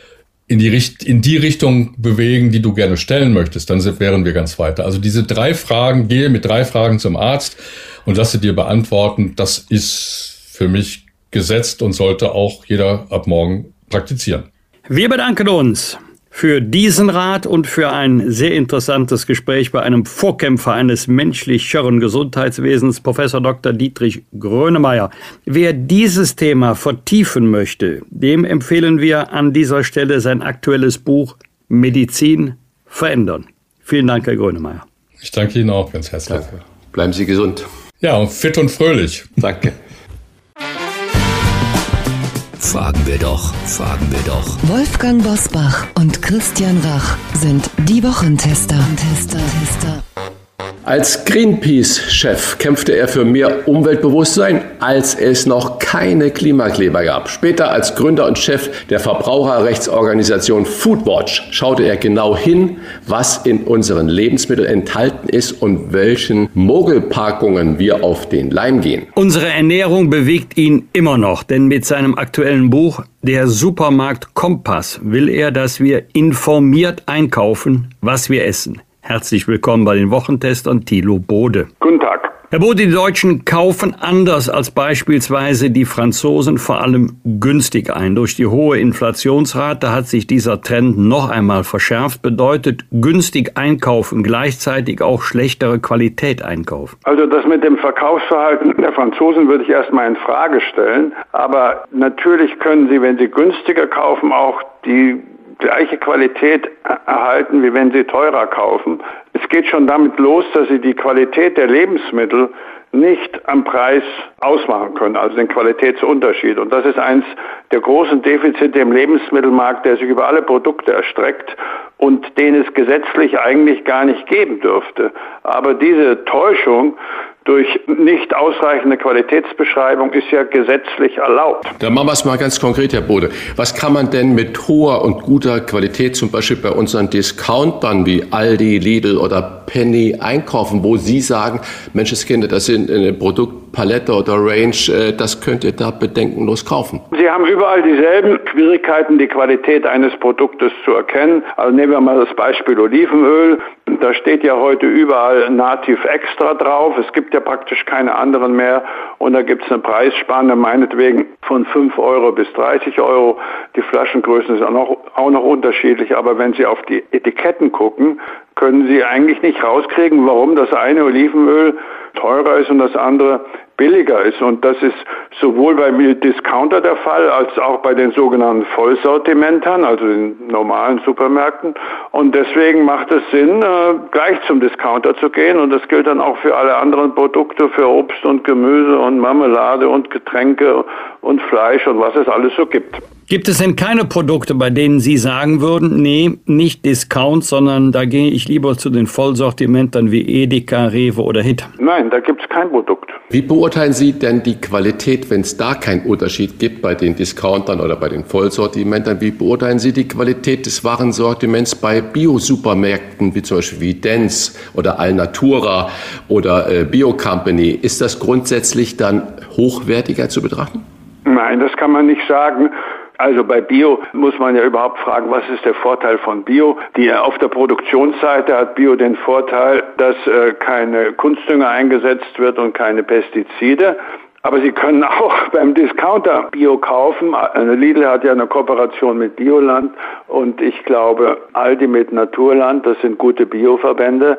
in die, Richt in die Richtung bewegen, die du gerne stellen möchtest, dann wären wir ganz weiter. Also diese drei Fragen, gehe mit drei Fragen zum Arzt und lasse dir beantworten, das ist für mich gesetzt und sollte auch jeder ab morgen praktizieren. Wir bedanken uns für diesen Rat und für ein sehr interessantes Gespräch bei einem Vorkämpfer eines menschlicheren Gesundheitswesens, Professor Dr. Dietrich Grönemeyer. Wer dieses Thema vertiefen möchte, dem empfehlen wir an dieser Stelle sein aktuelles Buch Medizin verändern. Vielen Dank, Herr Grönemeyer. Ich danke Ihnen auch ganz herzlich. Danke. Bleiben Sie gesund. Ja, fit und fröhlich. Danke. Fragen wir doch, fragen wir doch. Wolfgang Bosbach und Christian Rach sind die Wochentester. Tester, Tester. Als Greenpeace-Chef kämpfte er für mehr Umweltbewusstsein, als es noch keine Klimakleber gab. Später als Gründer und Chef der Verbraucherrechtsorganisation Foodwatch schaute er genau hin, was in unseren Lebensmitteln enthalten ist und welchen Mogelpackungen wir auf den Leim gehen. Unsere Ernährung bewegt ihn immer noch, denn mit seinem aktuellen Buch Der Supermarkt Kompass will er, dass wir informiert einkaufen, was wir essen. Herzlich willkommen bei den Wochentestern Thilo Bode. Guten Tag. Herr Bode, die Deutschen kaufen anders als beispielsweise die Franzosen vor allem günstig ein. Durch die hohe Inflationsrate hat sich dieser Trend noch einmal verschärft. Bedeutet günstig einkaufen gleichzeitig auch schlechtere Qualität einkaufen? Also das mit dem Verkaufsverhalten der Franzosen würde ich erstmal in Frage stellen. Aber natürlich können sie, wenn sie günstiger kaufen, auch die gleiche Qualität erhalten, wie wenn sie teurer kaufen. Es geht schon damit los, dass sie die Qualität der Lebensmittel nicht am Preis ausmachen können, also den Qualitätsunterschied. Und das ist eins der großen Defizite im Lebensmittelmarkt, der sich über alle Produkte erstreckt und den es gesetzlich eigentlich gar nicht geben dürfte. Aber diese Täuschung durch nicht ausreichende Qualitätsbeschreibung ist ja gesetzlich erlaubt. Dann machen wir es mal ganz konkret, Herr Bode. Was kann man denn mit hoher und guter Qualität zum Beispiel bei unseren Discountern wie Aldi, Lidl oder Penny einkaufen, wo Sie sagen, Menschenskinder, das sind eine Produktpalette oder Range, äh, das könnt ihr da bedenkenlos kaufen? Sie haben überall dieselben Schwierigkeiten, die Qualität eines Produktes zu erkennen. Also nehmen wir mal das Beispiel Olivenöl. Da steht ja heute überall Nativ Extra drauf. Es gibt ja praktisch keine anderen mehr. Und da gibt es eine Preisspanne meinetwegen von 5 Euro bis 30 Euro. Die Flaschengrößen sind auch noch, auch noch unterschiedlich. Aber wenn Sie auf die Etiketten gucken, können Sie eigentlich nicht rauskriegen, warum das eine Olivenöl teurer ist und das andere billiger ist. Und das ist sowohl beim Discounter der Fall als auch bei den sogenannten Vollsortimentern, also den normalen Supermärkten. Und deswegen macht es Sinn, äh, gleich zum Discounter zu gehen. Und das gilt dann auch für alle anderen Produkte, für Obst und Gemüse und Marmelade und Getränke und Fleisch und was es alles so gibt. Gibt es denn keine Produkte, bei denen Sie sagen würden, nee, nicht Discount, sondern da gehe ich lieber zu den Vollsortimentern wie Edeka, Rewe oder Hit? Nein, da gibt es kein Produkt. Wie beurteilen Sie denn die Qualität, wenn es da keinen Unterschied gibt bei den Discountern oder bei den Vollsortimentern? Wie beurteilen Sie die Qualität des Warensortiments bei Bio-Supermärkten, wie zum Beispiel wie Dens oder Alnatura oder äh, Bio Company? Ist das grundsätzlich dann hochwertiger zu betrachten? Nein, das kann man nicht sagen. Also bei Bio muss man ja überhaupt fragen, was ist der Vorteil von Bio? Die, auf der Produktionsseite hat Bio den Vorteil, dass äh, keine Kunstdünger eingesetzt wird und keine Pestizide. Aber Sie können [LAUGHS] auch beim Discounter Bio kaufen. Lidl hat ja eine Kooperation mit Bioland und ich glaube Aldi mit Naturland, das sind gute Bioverbände.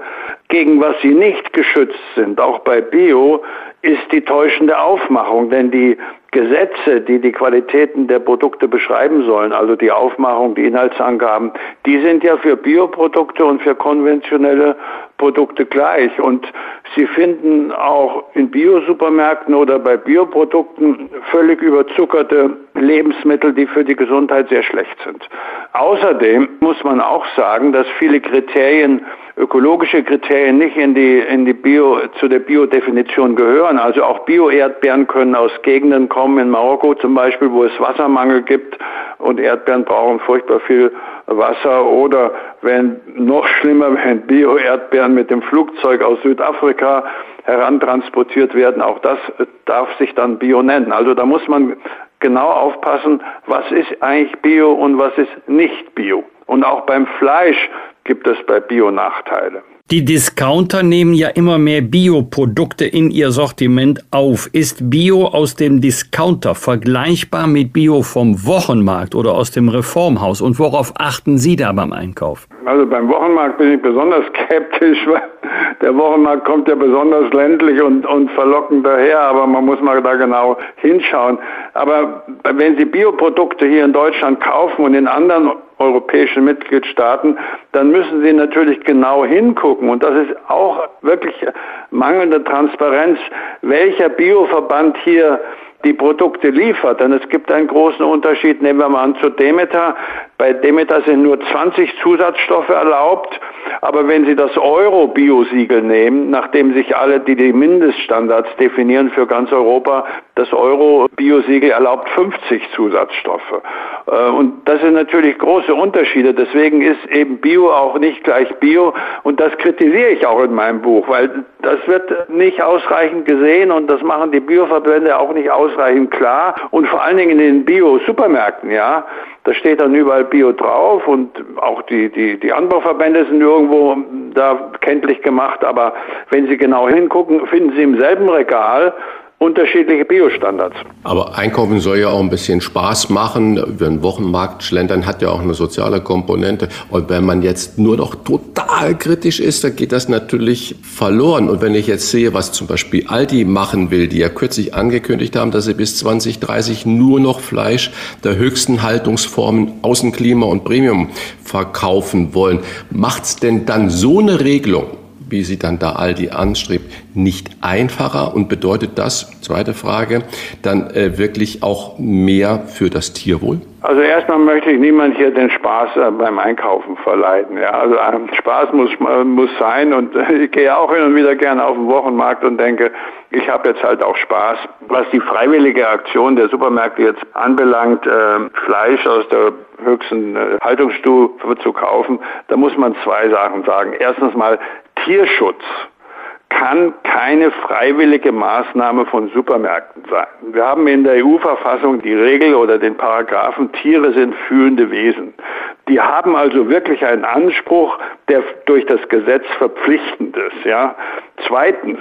Gegen was sie nicht geschützt sind, auch bei Bio, ist die täuschende Aufmachung, denn die Gesetze, die die Qualitäten der Produkte beschreiben sollen, also die Aufmachung, die Inhaltsangaben, die sind ja für Bioprodukte und für konventionelle Produkte gleich. Und Sie finden auch in Biosupermärkten oder bei Bioprodukten völlig überzuckerte Lebensmittel, die für die Gesundheit sehr schlecht sind. Außerdem muss man auch sagen, dass viele Kriterien ökologische Kriterien nicht in die, in die Bio, zu der Biodefinition gehören. Also auch Bio-Erdbeeren können aus Gegenden kommen, in Marokko zum Beispiel, wo es Wassermangel gibt und Erdbeeren brauchen furchtbar viel Wasser oder wenn noch schlimmer, wenn Bio-Erdbeeren mit dem Flugzeug aus Südafrika herantransportiert werden, auch das darf sich dann Bio nennen. Also da muss man genau aufpassen, was ist eigentlich Bio und was ist nicht Bio. Und auch beim Fleisch gibt es bei Bio Nachteile. Die Discounter nehmen ja immer mehr Bioprodukte in ihr Sortiment auf. Ist Bio aus dem Discounter vergleichbar mit Bio vom Wochenmarkt oder aus dem Reformhaus? Und worauf achten Sie da beim Einkauf? Also beim Wochenmarkt bin ich besonders [LAUGHS] skeptisch, weil der Wochenmarkt kommt ja besonders ländlich und, und verlockend daher, aber man muss mal da genau hinschauen. Aber wenn Sie Bioprodukte hier in Deutschland kaufen und in anderen europäischen Mitgliedstaaten, dann müssen Sie natürlich genau hingucken. Und das ist auch wirklich mangelnde Transparenz, welcher Bioverband hier die Produkte liefert. Denn es gibt einen großen Unterschied, nehmen wir mal an zu Demeter. Bei Demeter sind nur 20 Zusatzstoffe erlaubt, aber wenn Sie das Euro-Biosiegel nehmen, nachdem sich alle, die die Mindeststandards definieren für ganz Europa, das Euro-Biosiegel erlaubt 50 Zusatzstoffe. Äh, und das sind natürlich große Unterschiede. Deswegen ist eben Bio auch nicht gleich Bio. Und das kritisiere ich auch in meinem Buch, weil das wird nicht ausreichend gesehen und das machen die Bioverbände auch nicht ausreichend klar. Und vor allen Dingen in den Bio-Supermärkten, ja, da steht dann überall Bio drauf und auch die, die, die Anbauverbände sind irgendwo da kenntlich gemacht. Aber wenn Sie genau hingucken, finden Sie im selben Regal unterschiedliche Biostandards. Aber Einkaufen soll ja auch ein bisschen Spaß machen. Ein Wochenmarkt schlendern hat ja auch eine soziale Komponente. Und wenn man jetzt nur noch total kritisch ist, dann geht das natürlich verloren. Und wenn ich jetzt sehe, was zum Beispiel Aldi machen will, die ja kürzlich angekündigt haben, dass sie bis 2030 nur noch Fleisch der höchsten Haltungsformen Außenklima und Premium verkaufen wollen, macht's denn dann so eine Regelung wie sie dann da Aldi anstrebt, nicht einfacher und bedeutet das, zweite Frage, dann äh, wirklich auch mehr für das Tierwohl? Also erstmal möchte ich niemand hier den Spaß äh, beim Einkaufen verleiten. Ja, also ähm, Spaß muss, äh, muss sein und äh, ich gehe auch hin und wieder gerne auf den Wochenmarkt und denke, ich habe jetzt halt auch Spaß. Was die freiwillige Aktion der Supermärkte jetzt anbelangt, äh, Fleisch aus der höchsten äh, Haltungsstufe zu kaufen, da muss man zwei Sachen sagen. Erstens mal, Tierschutz kann keine freiwillige Maßnahme von Supermärkten sein. Wir haben in der EU-Verfassung die Regel oder den Paragraphen, Tiere sind fühlende Wesen. Die haben also wirklich einen Anspruch, der durch das Gesetz verpflichtend ist. Ja? Zweitens,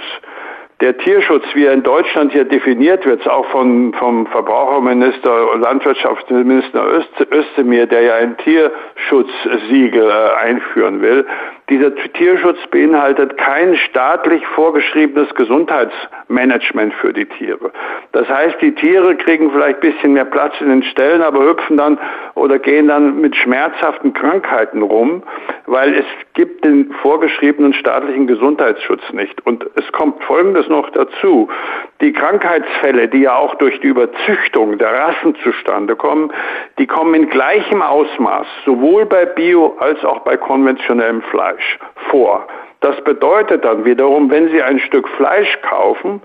der Tierschutz, wie er in Deutschland hier definiert wird, auch von, vom Verbraucherminister, Landwirtschaftsminister Özdemir, der ja ein Tierschutzsiegel äh, einführen will, Dieser Tierschutz beinhaltet kein staatlich vorgeschriebenes Gesundheitsmanagement für die Tiere. Das heißt, die Tiere kriegen vielleicht ein bisschen mehr Platz in den Ställen, aber hüpfen dann oder gehen dann mit schmerzhaften Krankheiten rum, weil es gibt den vorgeschriebenen staatlichen Gesundheitsschutz nicht. Und es kommt Folgendes noch dazu. Die Krankheitsfälle, die ja auch durch die Überzüchtung der Rassen zustande kommen, die kommen in gleichem Ausmaß, sowohl bei Bio als auch bei konventionellem Fleisch vor. Das bedeutet dann wiederum, wenn Sie ein Stück Fleisch kaufen,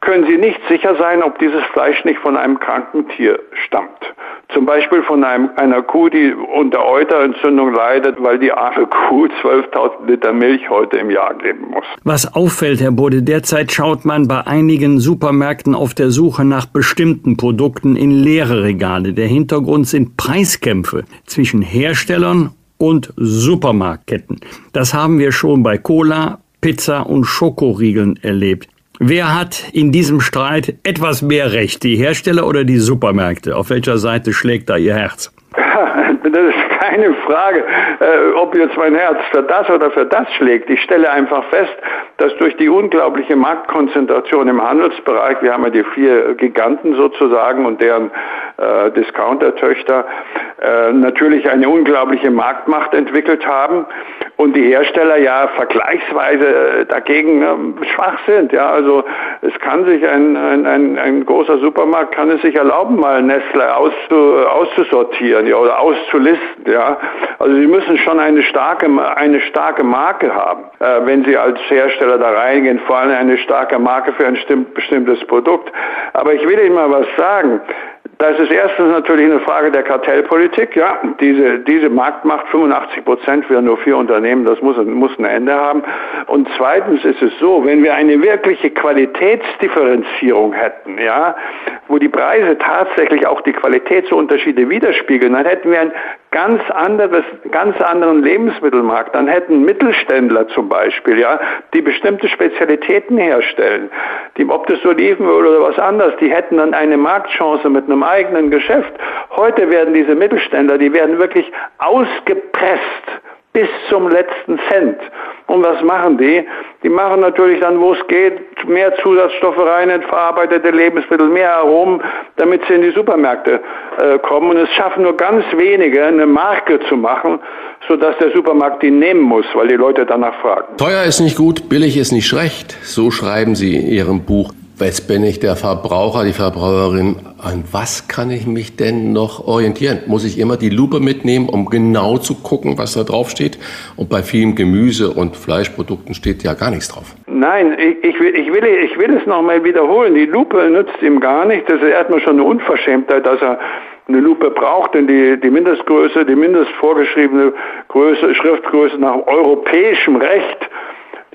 können Sie nicht sicher sein, ob dieses Fleisch nicht von einem kranken Tier stammt. Zum Beispiel von einem, einer Kuh, die unter Euterentzündung leidet, weil die arme Kuh [LAUGHS] 12.000 Liter Milch heute im Jahr geben muss. Was auffällt, Herr Bode, derzeit schaut man bei einigen Supermärkten auf der Suche nach bestimmten Produkten in leere Regale. Der Hintergrund sind Preiskämpfe zwischen Herstellern und Supermarktketten. Das haben wir schon bei Cola, Pizza und Schokoriegeln erlebt. Wer hat in diesem Streit etwas mehr Recht, die Hersteller oder die Supermärkte? Auf welcher Seite schlägt da Ihr Herz? [LAUGHS] das keine Frage, äh, ob jetzt mein Herz für das oder für das schlägt. Ich stelle einfach fest, dass durch die unglaubliche Marktkonzentration im Handelsbereich, wir haben ja die vier Giganten sozusagen und deren äh, Discounter-Töchter, äh, natürlich eine unglaubliche Marktmacht entwickelt haben und die Hersteller ja vergleichsweise äh, dagegen äh, schwach sind. Ja, also es kann sich ein, ein, ein, ein großer Supermarkt kann es sich erlauben, mal Nestle auszu, auszusortieren ja, oder auszulisten. Ja, also sie müssen schon eine starke eine starke Marke haben, äh, wenn sie als Hersteller da reingehen. Vor allem eine starke Marke für ein bestimmtes Produkt. Aber ich will Ihnen mal was sagen. Das ist erstens natürlich eine Frage der Kartellpolitik. Ja, diese, diese Marktmacht, 85 Prozent für nur vier Unternehmen, das muss, muss ein Ende haben. Und zweitens ist es so, wenn wir eine wirkliche Qualitätsdifferenzierung hätten, ja, wo die Preise tatsächlich auch die Qualitätsunterschiede widerspiegeln, dann hätten wir ein ganz anderes, ganz anderen Lebensmittelmarkt. Dann hätten Mittelständler zum Beispiel, ja, die bestimmte Spezialitäten herstellen, die, ob das Olivenöl oder was anderes, die hätten dann eine Marktchance mit einem eigenen Geschäft. Heute werden diese Mittelständler, die werden wirklich ausgepresst bis zum letzten Cent. Und was machen die? Die machen natürlich dann, wo es geht, mehr Zusatzstoffe rein in verarbeitete Lebensmittel, mehr Aromen, damit sie in die Supermärkte äh, kommen. Und es schaffen nur ganz wenige, eine Marke zu machen, sodass der Supermarkt die nehmen muss, weil die Leute danach fragen. Teuer ist nicht gut, billig ist nicht schlecht. So schreiben Sie in Ihrem Buch. Jetzt bin ich der Verbraucher, die Verbraucherin. An was kann ich mich denn noch orientieren? Muss ich immer die Lupe mitnehmen, um genau zu gucken, was da drauf steht? Und bei vielen Gemüse- und Fleischprodukten steht ja gar nichts drauf. Nein, ich, ich, will, ich, will, ich will es nochmal wiederholen. Die Lupe nützt ihm gar nicht. Das ist erstmal schon eine Unverschämtheit, dass er eine Lupe braucht, denn die, die Mindestgröße, die mindest vorgeschriebene Größe, Schriftgröße nach europäischem Recht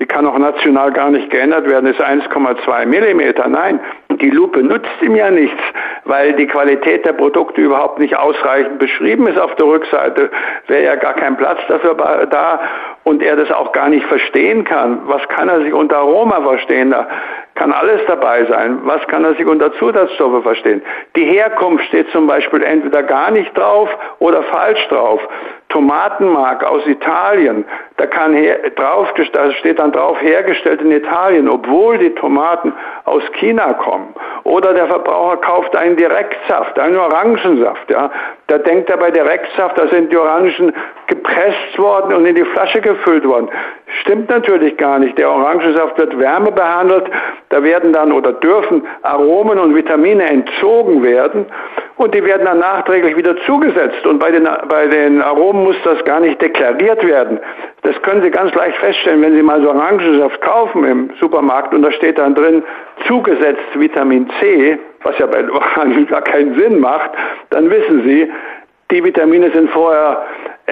die kann auch national gar nicht geändert werden, ist 1,2 Millimeter. Nein, die Lupe nutzt ihm ja nichts, weil die Qualität der Produkte überhaupt nicht ausreichend beschrieben ist auf der Rückseite. Wäre ja gar kein Platz dafür da und er das auch gar nicht verstehen kann. Was kann er sich unter Aroma verstehen? Da kann alles dabei sein. Was kann er sich unter Zusatzstoffe verstehen? Die Herkunft steht zum Beispiel entweder gar nicht drauf oder falsch drauf. Tomatenmark aus Italien, da kann her, drauf, da steht dann drauf hergestellt in Italien, obwohl die Tomaten aus China kommen. Oder der Verbraucher kauft einen Direktsaft, einen Orangensaft, ja. Da denkt er bei Direktsaft, da sind die Orangen gepresst worden und in die Flasche gefüllt worden. Stimmt natürlich gar nicht. Der Orangensaft wird wärmebehandelt, da werden dann oder dürfen Aromen und Vitamine entzogen werden und die werden dann nachträglich wieder zugesetzt. Und bei den, bei den Aromen muss das gar nicht deklariert werden. Das können Sie ganz leicht feststellen, wenn Sie mal so Orangensaft kaufen im Supermarkt und da steht dann drin zugesetzt Vitamin C, was ja bei Orangen gar keinen Sinn macht, dann wissen Sie, die Vitamine sind vorher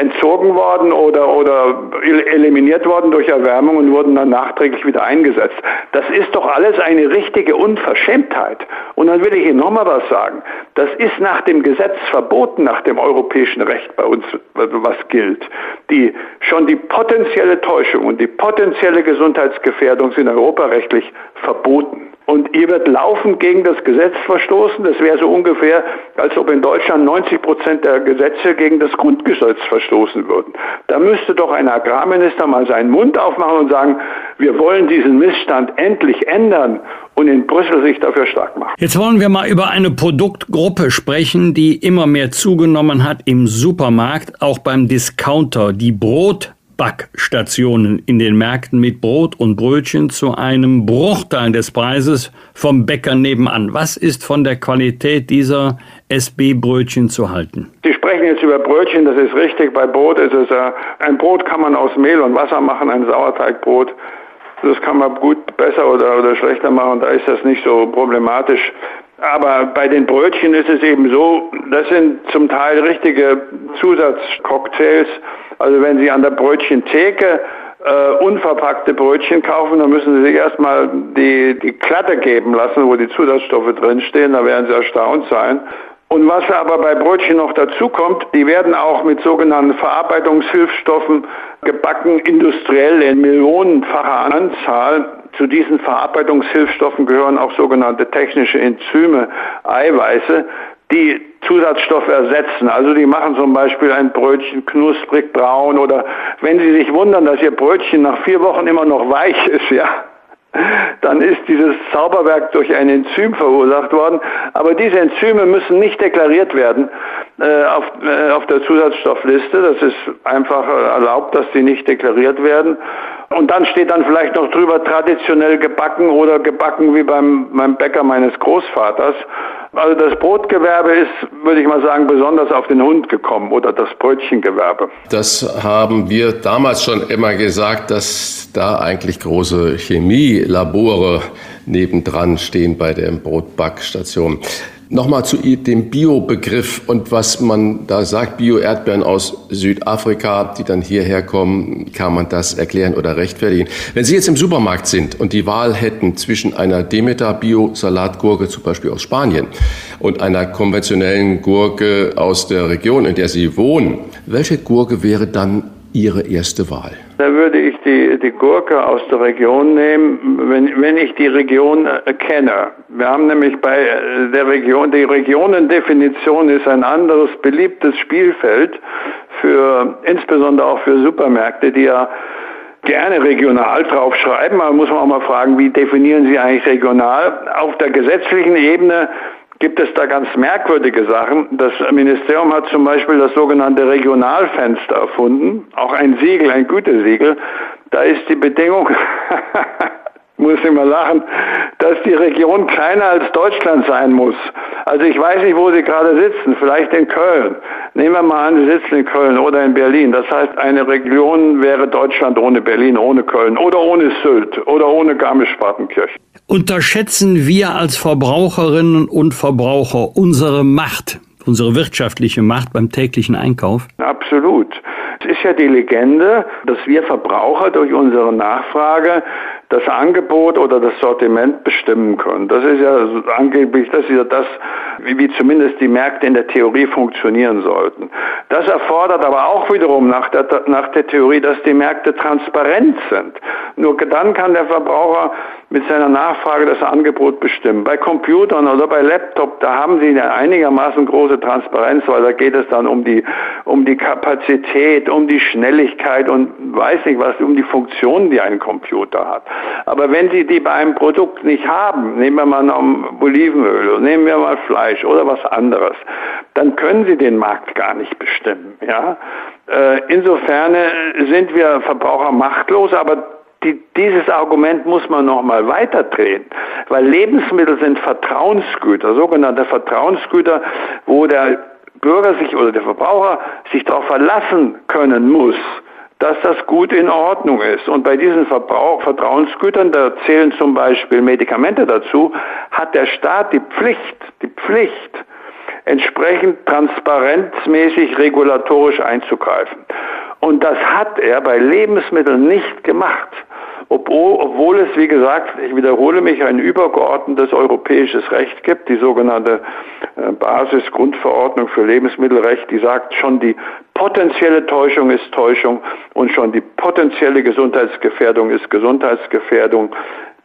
entzogen worden oder, oder eliminiert worden durch Erwärmung und wurden dann nachträglich wieder eingesetzt. Das ist doch alles eine richtige Unverschämtheit. Und dann will ich Ihnen nochmal was sagen. Das ist nach dem Gesetz verboten, nach dem europäischen Recht bei uns, was gilt. Die, schon die potenzielle Täuschung und die potenzielle Gesundheitsgefährdung sind europarechtlich verboten. Und ihr wird laufend gegen das Gesetz verstoßen. Das wäre so ungefähr, als ob in Deutschland 90 Prozent der Gesetze gegen das Grundgesetz verstoßen würden. Da müsste doch ein Agrarminister mal seinen Mund aufmachen und sagen, wir wollen diesen Missstand endlich ändern und in Brüssel sich dafür stark machen. Jetzt wollen wir mal über eine Produktgruppe sprechen, die immer mehr zugenommen hat im Supermarkt, auch beim Discounter, die Brot Backstationen in den Märkten mit Brot und Brötchen zu einem Bruchteil des Preises vom Bäcker nebenan. Was ist von der Qualität dieser SB-Brötchen zu halten? Sie sprechen jetzt über Brötchen, das ist richtig. Bei Brot ist es, äh, ein Brot kann man aus Mehl und Wasser machen, ein Sauerteigbrot. Das kann man gut besser oder, oder schlechter machen, da ist das nicht so problematisch. Aber bei den Brötchen ist es eben so, das sind zum Teil richtige Zusatzcocktails, also wenn Sie an der Brötchentheke äh, unverpackte Brötchen kaufen, dann müssen Sie sich erstmal die, die Klatte geben lassen, wo die Zusatzstoffe drinstehen, da werden Sie erstaunt sein. Und was aber bei Brötchen noch dazu kommt, die werden auch mit sogenannten Verarbeitungshilfstoffen gebacken, industriell in millionenfacher Anzahl. Zu diesen Verarbeitungshilfstoffen gehören auch sogenannte technische Enzyme, Eiweiße, die Zusatzstoffe ersetzen. Also die machen zum Beispiel ein Brötchen knusprig braun oder wenn Sie sich wundern, dass Ihr Brötchen nach vier Wochen immer noch weich ist, ja, dann ist dieses Zauberwerk durch ein Enzym verursacht worden. Aber diese Enzyme müssen nicht deklariert werden äh, auf, äh, auf der Zusatzstoffliste. Das ist einfach erlaubt, dass sie nicht deklariert werden. Und dann steht dann vielleicht noch drüber traditionell gebacken oder gebacken wie beim, beim Bäcker meines Großvaters. Also das Brotgewerbe ist, würde ich mal sagen, besonders auf den Hund gekommen oder das Brötchengewerbe. Das haben wir damals schon immer gesagt, dass da eigentlich große Chemielabore nebendran stehen bei der Brotbackstation. Nochmal zu dem Bio-Begriff und was man da sagt, Bio-Erdbeeren aus Südafrika, die dann hierher kommen, kann man das erklären oder rechtfertigen. Wenn Sie jetzt im Supermarkt sind und die Wahl hätten zwischen einer Demeter Bio-Salatgurke, zum Beispiel aus Spanien, und einer konventionellen Gurke aus der Region, in der Sie wohnen, welche Gurke wäre dann Ihre erste Wahl? Da würde ich die, die Gurke aus der Region nehmen, wenn, wenn ich die Region äh, kenne. Wir haben nämlich bei äh, der Region, die Regionendefinition ist ein anderes beliebtes Spielfeld für, insbesondere auch für Supermärkte, die ja gerne regional draufschreiben. Aber muss man auch mal fragen, wie definieren Sie eigentlich regional? Auf der gesetzlichen Ebene gibt es da ganz merkwürdige Sachen. Das Ministerium hat zum Beispiel das sogenannte Regionalfenster erfunden, auch ein Siegel, ein Gütesiegel. Da ist die Bedingung, [LAUGHS] muss ich mal lachen, dass die Region kleiner als Deutschland sein muss. Also ich weiß nicht, wo Sie gerade sitzen, vielleicht in Köln. Nehmen wir mal an, Sie sitzen in Köln oder in Berlin. Das heißt, eine Region wäre Deutschland ohne Berlin, ohne Köln oder ohne Sylt oder ohne Garmisch-Partenkirchen. Unterschätzen wir als Verbraucherinnen und Verbraucher unsere Macht, unsere wirtschaftliche Macht beim täglichen Einkauf? Absolut. Es ist ja die Legende, dass wir Verbraucher durch unsere Nachfrage das Angebot oder das Sortiment bestimmen können. Das ist ja angeblich, das ist ja das, wie, wie zumindest die Märkte in der Theorie funktionieren sollten. Das erfordert aber auch wiederum nach der, nach der Theorie, dass die Märkte transparent sind. Nur dann kann der Verbraucher mit seiner Nachfrage das Angebot bestimmen. Bei Computern oder bei Laptop, da haben sie eine einigermaßen große Transparenz, weil da geht es dann um die, um die Kapazität, um die Schnelligkeit und weiß nicht was, um die Funktionen, die ein Computer hat. Aber wenn Sie die bei einem Produkt nicht haben, nehmen wir mal noch Olivenöl, nehmen wir mal Fleisch oder was anderes, dann können Sie den Markt gar nicht bestimmen. Ja? Äh, insofern sind wir Verbraucher machtlos, aber die, dieses Argument muss man noch mal weiterdrehen, weil Lebensmittel sind Vertrauensgüter, sogenannte Vertrauensgüter, wo der Bürger sich oder der Verbraucher sich darauf verlassen können muss, dass das gut in Ordnung ist. Und bei diesen Verbrauch Vertrauensgütern, da zählen zum Beispiel Medikamente dazu, hat der Staat die Pflicht, die Pflicht, entsprechend transparenzmäßig regulatorisch einzugreifen. Und das hat er bei Lebensmitteln nicht gemacht obwohl es, wie gesagt, ich wiederhole mich, ein übergeordnetes europäisches Recht gibt, die sogenannte äh, Basisgrundverordnung für Lebensmittelrecht, die sagt, schon die potenzielle Täuschung ist Täuschung und schon die potenzielle Gesundheitsgefährdung ist Gesundheitsgefährdung.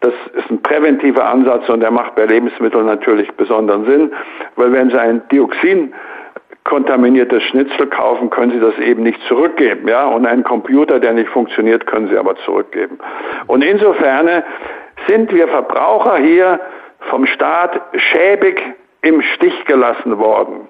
Das ist ein präventiver Ansatz und der macht bei Lebensmitteln natürlich besonderen Sinn, weil wenn Sie ein Dioxin kontaminiertes Schnitzel kaufen, können Sie das eben nicht zurückgeben, ja. Und einen Computer, der nicht funktioniert, können Sie aber zurückgeben. Und insofern sind wir Verbraucher hier vom Staat schäbig im Stich gelassen worden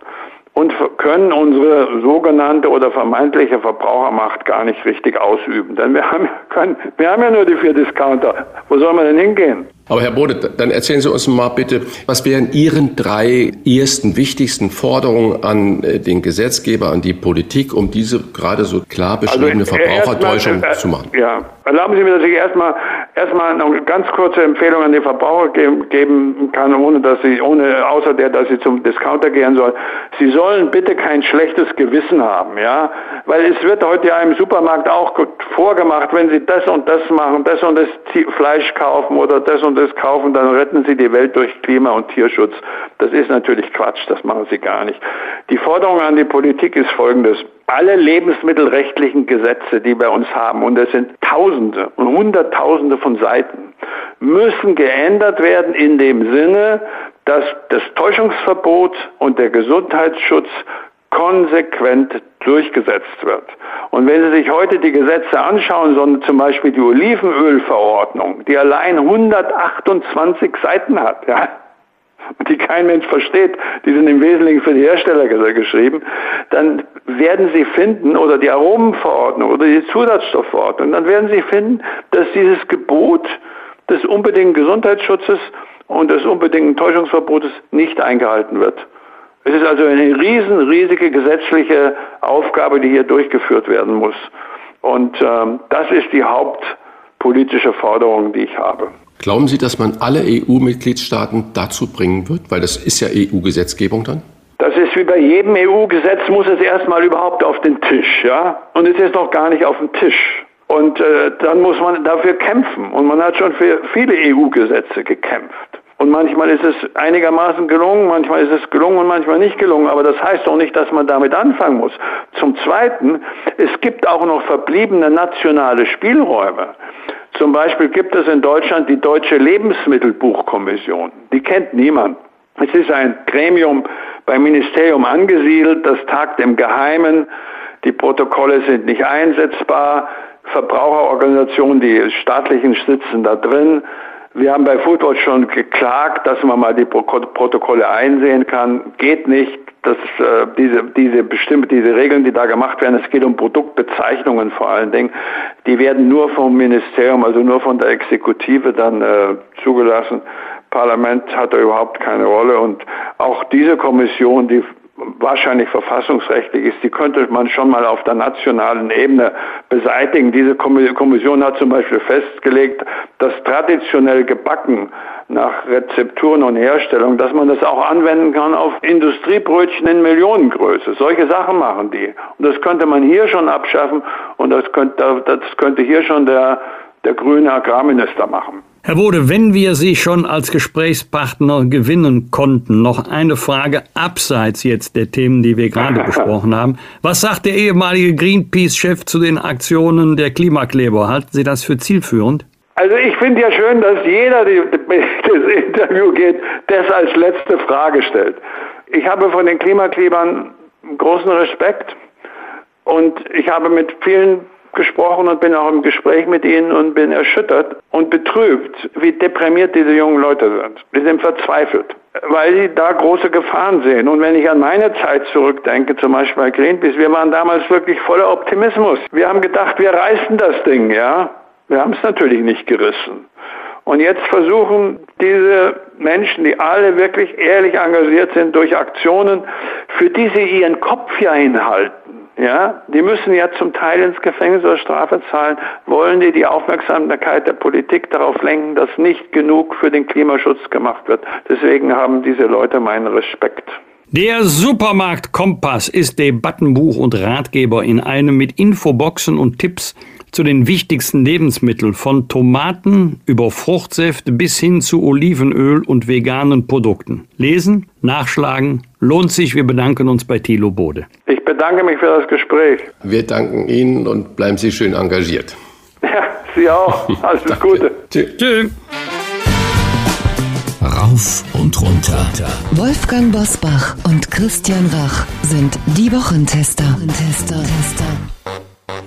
und können unsere sogenannte oder vermeintliche Verbrauchermacht gar nicht richtig ausüben. Denn wir haben, können, wir haben ja nur die vier Discounter. Wo soll man denn hingehen? Aber Herr Bode, dann erzählen Sie uns mal bitte, was wären Ihren drei ersten wichtigsten Forderungen an äh, den Gesetzgeber, an die Politik, um diese gerade so klar beschriebene also, Verbrauchertäuschung äh, zu machen? Ja, erlauben Sie mir, dass ich erstmal erstmal eine ganz kurze Empfehlung an die Verbraucher geben, geben kann, ohne dass sie, ohne außer der, dass sie zum Discounter gehen sollen. Sie sollen bitte kein schlechtes Gewissen haben, ja, weil es wird heute ja im Supermarkt auch vorgemacht, wenn Sie das und das machen, das und das Fleisch kaufen oder das und das kaufen, dann retten sie die Welt durch Klima- und Tierschutz. Das ist natürlich Quatsch, das machen sie gar nicht. Die Forderung an die Politik ist folgendes. Alle lebensmittelrechtlichen Gesetze, die wir uns haben, und es sind Tausende und Hunderttausende von Seiten, müssen geändert werden in dem Sinne, dass das Täuschungsverbot und der Gesundheitsschutz konsequent durchgesetzt wird. Und wenn Sie sich heute die Gesetze anschauen, sondern zum Beispiel die Olivenölverordnung, die allein 128 Seiten hat, ja, die kein Mensch versteht, die sind im Wesentlichen für die Hersteller geschrieben, dann werden Sie finden, oder die Aromenverordnung oder die Zusatzstoffverordnung, dann werden Sie finden, dass dieses Gebot des unbedingten Gesundheitsschutzes und des unbedingten Täuschungsverbotes nicht eingehalten wird. Es ist also eine riesen, riesige gesetzliche Aufgabe, die hier durchgeführt werden muss. Und ähm, das ist die hauptpolitische Forderung, die ich habe. Glauben Sie, dass man alle EU-Mitgliedstaaten dazu bringen wird? Weil das ist ja EU-Gesetzgebung dann? Das ist wie bei jedem EU-Gesetz, muss es erstmal überhaupt auf den Tisch, ja? Und es ist noch gar nicht auf dem Tisch. Und äh, dann muss man dafür kämpfen. Und man hat schon für viele EU-Gesetze gekämpft. Und manchmal ist es einigermaßen gelungen, manchmal ist es gelungen und manchmal nicht gelungen. Aber das heißt doch nicht, dass man damit anfangen muss. Zum Zweiten, es gibt auch noch verbliebene nationale Spielräume. Zum Beispiel gibt es in Deutschland die Deutsche Lebensmittelbuchkommission. Die kennt niemand. Es ist ein Gremium beim Ministerium angesiedelt, das tagt im Geheimen. Die Protokolle sind nicht einsetzbar. Verbraucherorganisationen, die staatlichen sitzen da drin. Wir haben bei Foodwatch schon geklagt, dass man mal die Protokolle einsehen kann. Geht nicht. Das, äh, diese, diese bestimmte, diese Regeln, die da gemacht werden, es geht um Produktbezeichnungen vor allen Dingen, die werden nur vom Ministerium, also nur von der Exekutive dann äh, zugelassen. Parlament hat da überhaupt keine Rolle und auch diese Kommission, die wahrscheinlich verfassungsrechtlich ist, die könnte man schon mal auf der nationalen Ebene beseitigen. Diese Kommission hat zum Beispiel festgelegt, dass traditionell gebacken nach Rezepturen und Herstellung, dass man das auch anwenden kann auf Industriebrötchen in Millionengröße. Solche Sachen machen die. Und das könnte man hier schon abschaffen und das könnte, das könnte hier schon der, der grüne Agrarminister machen. Herr Bode, wenn wir Sie schon als Gesprächspartner gewinnen konnten, noch eine Frage abseits jetzt der Themen, die wir gerade [LAUGHS] besprochen haben. Was sagt der ehemalige Greenpeace-Chef zu den Aktionen der Klimakleber? Halten Sie das für zielführend? Also ich finde ja schön, dass jeder, der das Interview geht, das als letzte Frage stellt. Ich habe von den Klimaklebern großen Respekt und ich habe mit vielen gesprochen und bin auch im Gespräch mit ihnen und bin erschüttert und betrübt, wie deprimiert diese jungen Leute sind. Die sind verzweifelt, weil sie da große Gefahren sehen. Und wenn ich an meine Zeit zurückdenke, zum Beispiel bei Greenpeace, wir waren damals wirklich voller Optimismus. Wir haben gedacht, wir reißen das Ding, ja. Wir haben es natürlich nicht gerissen. Und jetzt versuchen diese Menschen, die alle wirklich ehrlich engagiert sind, durch Aktionen, für die sie ihren Kopf ja hinhalten, ja, die müssen ja zum Teil ins Gefängnis oder Strafe zahlen. Wollen die die Aufmerksamkeit der Politik darauf lenken, dass nicht genug für den Klimaschutz gemacht wird? Deswegen haben diese Leute meinen Respekt. Der Supermarkt Kompass ist Debattenbuch und Ratgeber in einem mit Infoboxen und Tipps zu den wichtigsten Lebensmitteln von Tomaten über Fruchtsäfte bis hin zu Olivenöl und veganen Produkten. Lesen, nachschlagen, lohnt sich. Wir bedanken uns bei Thilo Bode. Ich bedanke mich für das Gespräch. Wir danken Ihnen und bleiben Sie schön engagiert. [LAUGHS] Ja, Sie auch. Alles [LAUGHS] Gute. Tschüss. Tschüss. Rauf und runter. Wolfgang Bosbach und Christian Rach sind die Wochentester. Tester.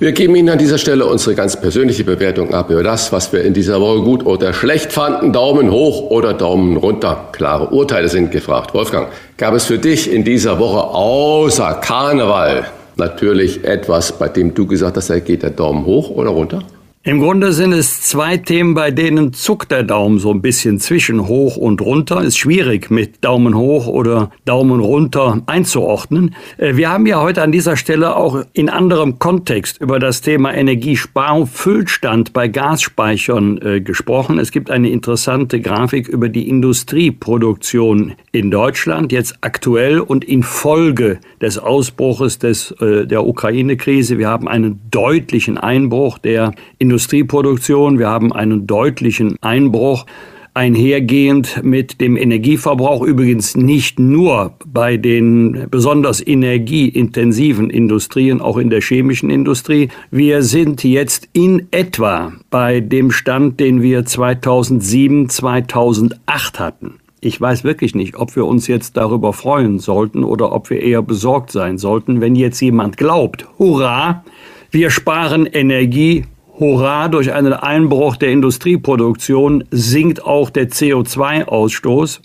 Wir geben Ihnen an dieser Stelle unsere ganz persönliche Bewertung ab über das, was wir in dieser Woche gut oder schlecht fanden. Daumen hoch oder Daumen runter. Klare Urteile sind gefragt. Wolfgang, gab es für dich in dieser Woche außer Karneval natürlich etwas, bei dem du gesagt hast, da geht der Daumen hoch oder runter? Im Grunde sind es zwei Themen, bei denen zuckt der Daumen so ein bisschen zwischen hoch und runter. Ist schwierig mit Daumen hoch oder Daumen runter einzuordnen. Äh, wir haben ja heute an dieser Stelle auch in anderem Kontext über das Thema Energiesparung, Füllstand bei Gasspeichern äh, gesprochen. Es gibt eine interessante Grafik über die Industrieproduktion in Deutschland, jetzt aktuell und infolge des Ausbruches des, äh, der Ukraine-Krise. Wir haben einen deutlichen Einbruch der Industrie Industrieproduktion. Wir haben einen deutlichen Einbruch einhergehend mit dem Energieverbrauch, übrigens nicht nur bei den besonders energieintensiven Industrien, auch in der chemischen Industrie. Wir sind jetzt in etwa bei dem Stand, den wir 2007, 2008 hatten. Ich weiß wirklich nicht, ob wir uns jetzt darüber freuen sollten oder ob wir eher besorgt sein sollten, wenn jetzt jemand glaubt, hurra, wir sparen Energie, Hurra, durch einen Einbruch der Industrieproduktion sinkt auch der CO2-Ausstoß.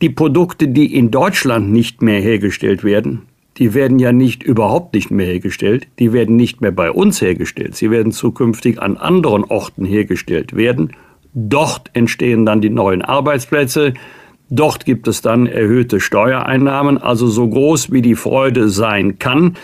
Die Produkte, die in Deutschland nicht mehr hergestellt werden, die werden ja nicht überhaupt nicht mehr hergestellt, die werden nicht mehr bei uns hergestellt, sie werden zukünftig an anderen Orten hergestellt werden. Dort entstehen dann die neuen Arbeitsplätze, dort gibt es dann erhöhte Steuereinnahmen, also so groß wie die Freude sein kann,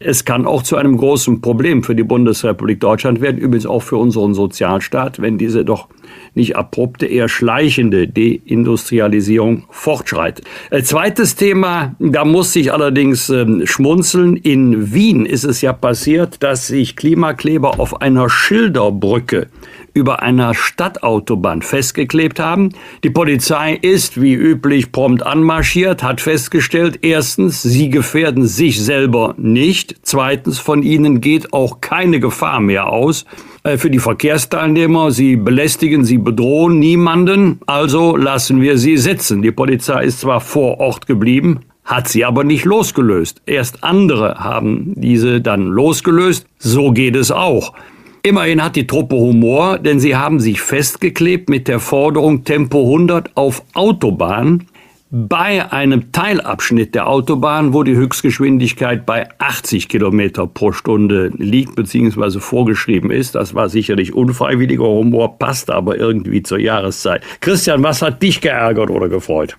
es kann auch zu einem großen Problem für die Bundesrepublik Deutschland werden, übrigens auch für unseren Sozialstaat, wenn diese doch nicht abrupte, eher schleichende Deindustrialisierung fortschreitet. Äh, zweites Thema, da muss ich allerdings äh, schmunzeln. In Wien ist es ja passiert, dass sich Klimakleber auf einer Schilderbrücke über einer Stadtautobahn festgeklebt haben. Die Polizei ist wie üblich prompt anmarschiert, hat festgestellt, erstens, sie gefährden sich selber nicht, zweitens, von ihnen geht auch keine Gefahr mehr aus äh, für die Verkehrsteilnehmer. Sie belästigen, sie bedrohen niemanden, also lassen wir sie sitzen. Die Polizei ist zwar vor Ort geblieben, hat sie aber nicht losgelöst. Erst andere haben diese dann losgelöst. So geht es auch. Immerhin hat die Truppe Humor, denn sie haben sich festgeklebt mit der Forderung Tempo 100 auf Autobahn bei einem Teilabschnitt der Autobahn, wo die Höchstgeschwindigkeit bei 80 Kilometer pro Stunde liegt bzw. vorgeschrieben ist. Das war sicherlich unfreiwilliger Humor, passt aber irgendwie zur Jahreszeit. Christian, was hat dich geärgert oder gefreut?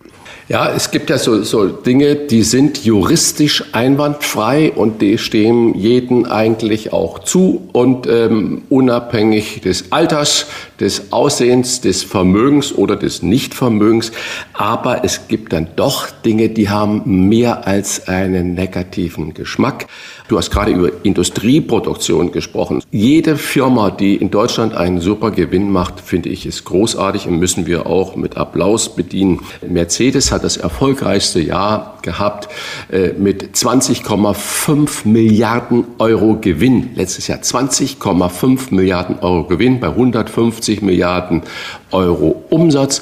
Ja, es gibt ja so, so Dinge, die sind juristisch einwandfrei und die stehen jeden eigentlich auch zu und ähm, unabhängig des Alters, des Aussehens, des Vermögens oder des Nichtvermögens. Aber es gibt dann doch Dinge, die haben mehr als einen negativen Geschmack. Du hast gerade über Industrieproduktion gesprochen. Jede Firma, die in Deutschland einen super Gewinn macht, finde ich, ist großartig und müssen wir auch mit Applaus bedienen. Mercedes hat das erfolgreichste Jahr gehabt äh, mit 20,5 Milliarden Euro Gewinn. Letztes Jahr 20,5 Milliarden Euro Gewinn bei 150 Milliarden Euro Umsatz.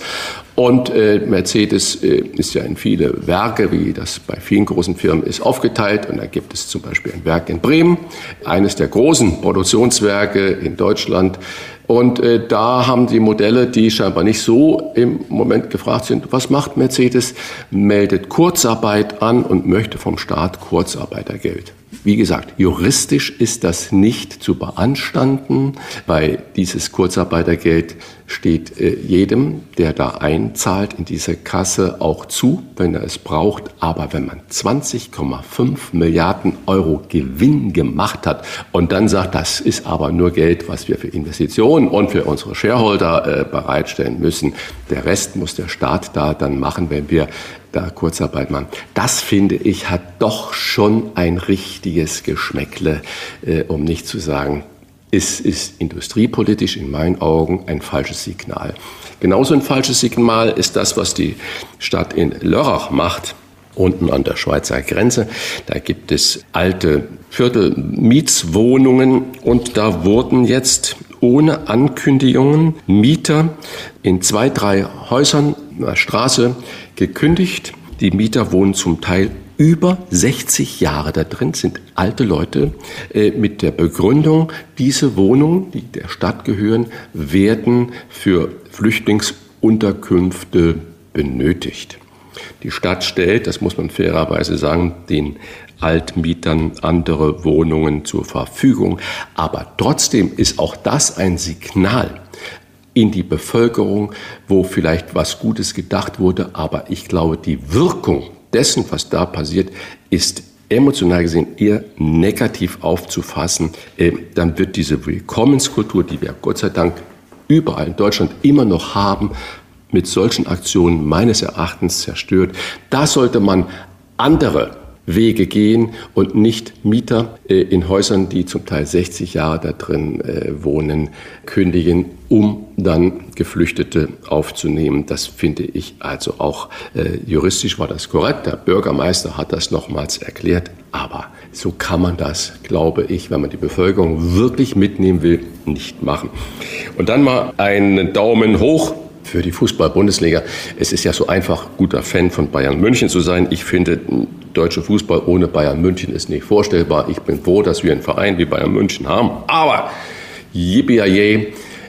Und äh, Mercedes äh, ist ja in viele Werke, wie das bei vielen großen Firmen ist, aufgeteilt. Und da gibt es zum Beispiel ein Werk in Bremen, eines der großen Produktionswerke in Deutschland. Und äh, da haben die Modelle, die scheinbar nicht so im Moment gefragt sind, was macht Mercedes? Meldet Kurzarbeit an und möchte vom Staat Kurzarbeitergeld. Wie gesagt, juristisch ist das nicht zu beanstanden, weil dieses Kurzarbeitergeld steht äh, jedem, der da einzahlt in diese Kasse auch zu, wenn er es braucht. Aber wenn man 20,5 Milliarden Euro Gewinn gemacht hat und dann sagt, das ist aber nur Geld, was wir für Investitionen und für unsere Shareholder äh, bereitstellen müssen, der Rest muss der Staat da dann machen, wenn wir da Kurzarbeit machen. Das finde ich hat doch schon ein richtiges Geschmäckle, äh, um nicht zu sagen, es ist industriepolitisch in meinen Augen ein falsches Signal. Genauso ein falsches Signal ist das, was die Stadt in Lörrach macht unten an der Schweizer Grenze. Da gibt es alte Viertelmietswohnungen und da wurden jetzt ohne Ankündigungen Mieter in zwei, drei Häusern Straße gekündigt. Die Mieter wohnen zum Teil über 60 Jahre da drin, sind alte Leute äh, mit der Begründung, diese Wohnungen, die der Stadt gehören, werden für Flüchtlingsunterkünfte benötigt. Die Stadt stellt, das muss man fairerweise sagen, den Altmietern andere Wohnungen zur Verfügung. Aber trotzdem ist auch das ein Signal in die Bevölkerung, wo vielleicht was Gutes gedacht wurde. Aber ich glaube, die Wirkung dessen, was da passiert, ist emotional gesehen eher negativ aufzufassen. Ähm, dann wird diese Willkommenskultur, die wir Gott sei Dank überall in Deutschland immer noch haben, mit solchen Aktionen meines Erachtens zerstört. Da sollte man andere Wege gehen und nicht Mieter äh, in Häusern, die zum Teil 60 Jahre da drin äh, wohnen, kündigen, um dann Geflüchtete aufzunehmen. Das finde ich also auch äh, juristisch war das korrekt. Der Bürgermeister hat das nochmals erklärt. Aber so kann man das, glaube ich, wenn man die Bevölkerung wirklich mitnehmen will, nicht machen. Und dann mal einen Daumen hoch für die Fußball-Bundesliga. Es ist ja so einfach, guter Fan von Bayern München zu sein. Ich finde, deutscher Fußball ohne Bayern München ist nicht vorstellbar. Ich bin froh, dass wir einen Verein wie Bayern München haben. Aber yippie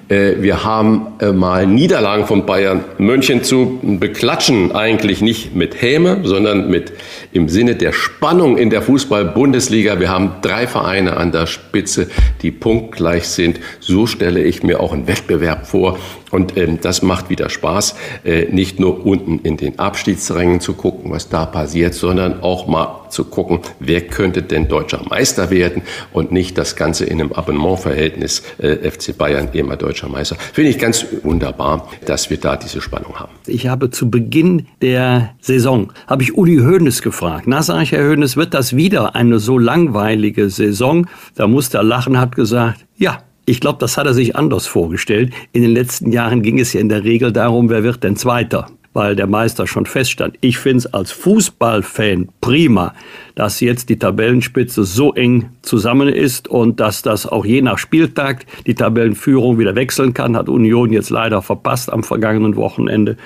äh, wir haben äh, mal Niederlagen von Bayern München zu beklatschen, eigentlich nicht mit Häme, sondern mit im Sinne der Spannung in der Fußball-Bundesliga. Wir haben drei Vereine an der Spitze, die punktgleich sind. So stelle ich mir auch einen Wettbewerb vor. Und ähm, das macht wieder Spaß, äh, nicht nur unten in den Abstiegsrängen zu gucken, was da passiert, sondern auch mal zu gucken, wer könnte denn deutscher Meister werden und nicht das Ganze in einem Abonnementverhältnis äh, FC Bayern immer deutscher Meister. Finde ich ganz wunderbar, dass wir da diese Spannung haben. Ich habe zu Beginn der Saison, habe ich Uli Hoeneß gefragt. Na, sage ich, Herr Hoeneß, wird das wieder eine so langweilige Saison? Da musste er lachen, hat gesagt, ja, ich glaube, das hat er sich anders vorgestellt. In den letzten Jahren ging es ja in der Regel darum, wer wird denn Zweiter weil der Meister schon feststand. Ich finde es als Fußballfan prima, dass jetzt die Tabellenspitze so eng zusammen ist und dass das auch je nach Spieltag die Tabellenführung wieder wechseln kann, hat Union jetzt leider verpasst am vergangenen Wochenende.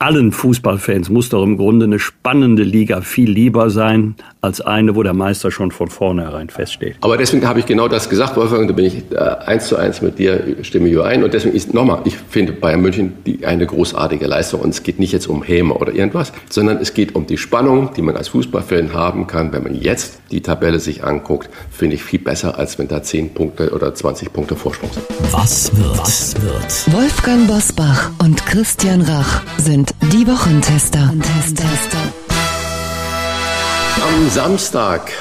Allen Fußballfans muss doch im Grunde eine spannende Liga viel lieber sein als eine, wo der Meister schon von vornherein feststeht. Aber deswegen habe ich genau das gesagt, Wolfgang, da bin ich äh, eins zu eins mit dir, stimme ich ein. Und deswegen ist nochmal, ich finde Bayern München die, eine großartige Leistung und es geht nicht jetzt um Häme oder irgendwas, sondern es geht um die Spannung, die man als Fußballfan haben kann, wenn man jetzt die Tabelle sich anguckt, finde ich viel besser, als wenn da 10 Punkte oder 20 Punkte Vorsprung sind. Was wird? Was wird? Wolfgang Bosbach und Christian Rach sind die Wochentester. Am Samstag,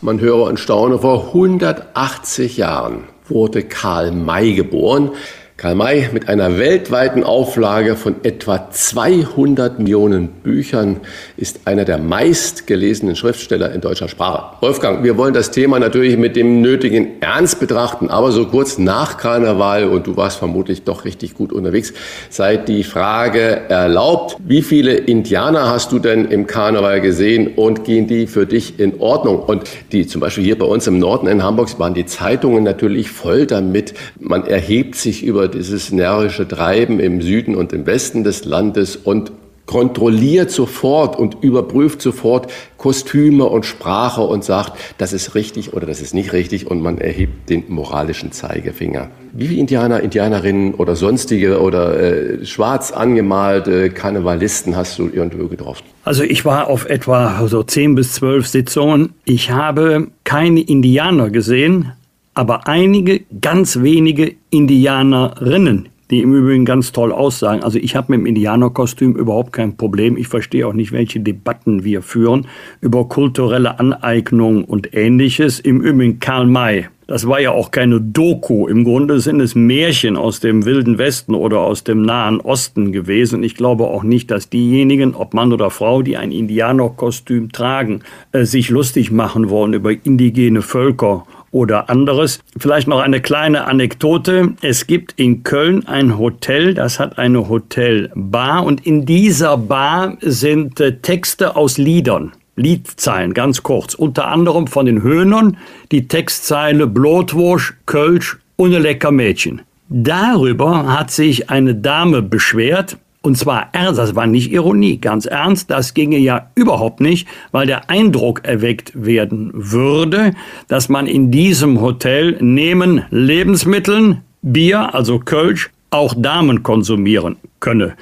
man höre und staune, vor 180 Jahren wurde Karl May geboren. Karl May mit einer weltweiten Auflage von etwa 200 Millionen Büchern ist einer der meistgelesenen Schriftsteller in deutscher Sprache. Wolfgang, wir wollen das Thema natürlich mit dem nötigen Ernst betrachten, aber so kurz nach Karneval, und du warst vermutlich doch richtig gut unterwegs, sei die Frage erlaubt, wie viele Indianer hast du denn im Karneval gesehen und gehen die für dich in Ordnung? Und die zum Beispiel hier bei uns im Norden in Hamburg waren die Zeitungen natürlich voll damit, man erhebt sich über dieses närrische Treiben im Süden und im Westen des Landes und kontrolliert sofort und überprüft sofort Kostüme und Sprache und sagt, das ist richtig oder das ist nicht richtig und man erhebt den moralischen Zeigefinger. Wie viele Indianer, Indianerinnen oder sonstige oder äh, schwarz angemalte Karnevalisten hast du irgendwo getroffen? Also ich war auf etwa so zehn bis zwölf Sitzungen. Ich habe keine Indianer gesehen, aber einige ganz wenige Indianerinnen, die im Übrigen ganz toll aussagen. Also ich habe mit dem Indianerkostüm überhaupt kein Problem. Ich verstehe auch nicht, welche Debatten wir führen über kulturelle Aneignung und ähnliches. Im Übrigen Karl May. Das war ja auch keine Doku. Im Grunde sind es Märchen aus dem Wilden Westen oder aus dem Nahen Osten gewesen. Ich glaube auch nicht, dass diejenigen, ob Mann oder Frau, die ein Indianerkostüm tragen, äh, sich lustig machen wollen über indigene Völker oder anderes. Vielleicht noch eine kleine Anekdote. Es gibt in Köln ein Hotel, das hat eine Hotelbar und in dieser Bar sind äh, Texte aus Liedern. Liedzeilen, ganz kurz. Unter anderem von den Höhnern die Textzeile Blotwursch, Kölsch und lecker Mädchen. Darüber hat sich eine Dame beschwert Und zwar ernst, das war nicht Ironie, ganz ernst, das ginge ja überhaupt nicht, weil der Eindruck erweckt werden würde, dass man in diesem Hotel neben Lebensmitteln, Bier, also Kölsch, auch Damen konsumieren könne.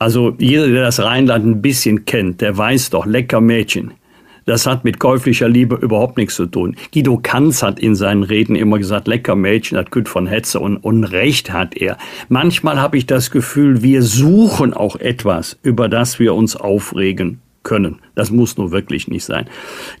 Also jeder, der das Rheinland ein bisschen kennt, der weiß doch, lecker Mädchen. Das hat mit käuflicher Liebe überhaupt nichts zu tun. Guido Kanz hat in seinen Reden immer gesagt, lecker Mädchen, das kütt von Hetze und, und Recht hat er. Manchmal habe ich das Gefühl, wir suchen auch etwas, über das wir uns aufregen können. Das muss nur wirklich nicht sein.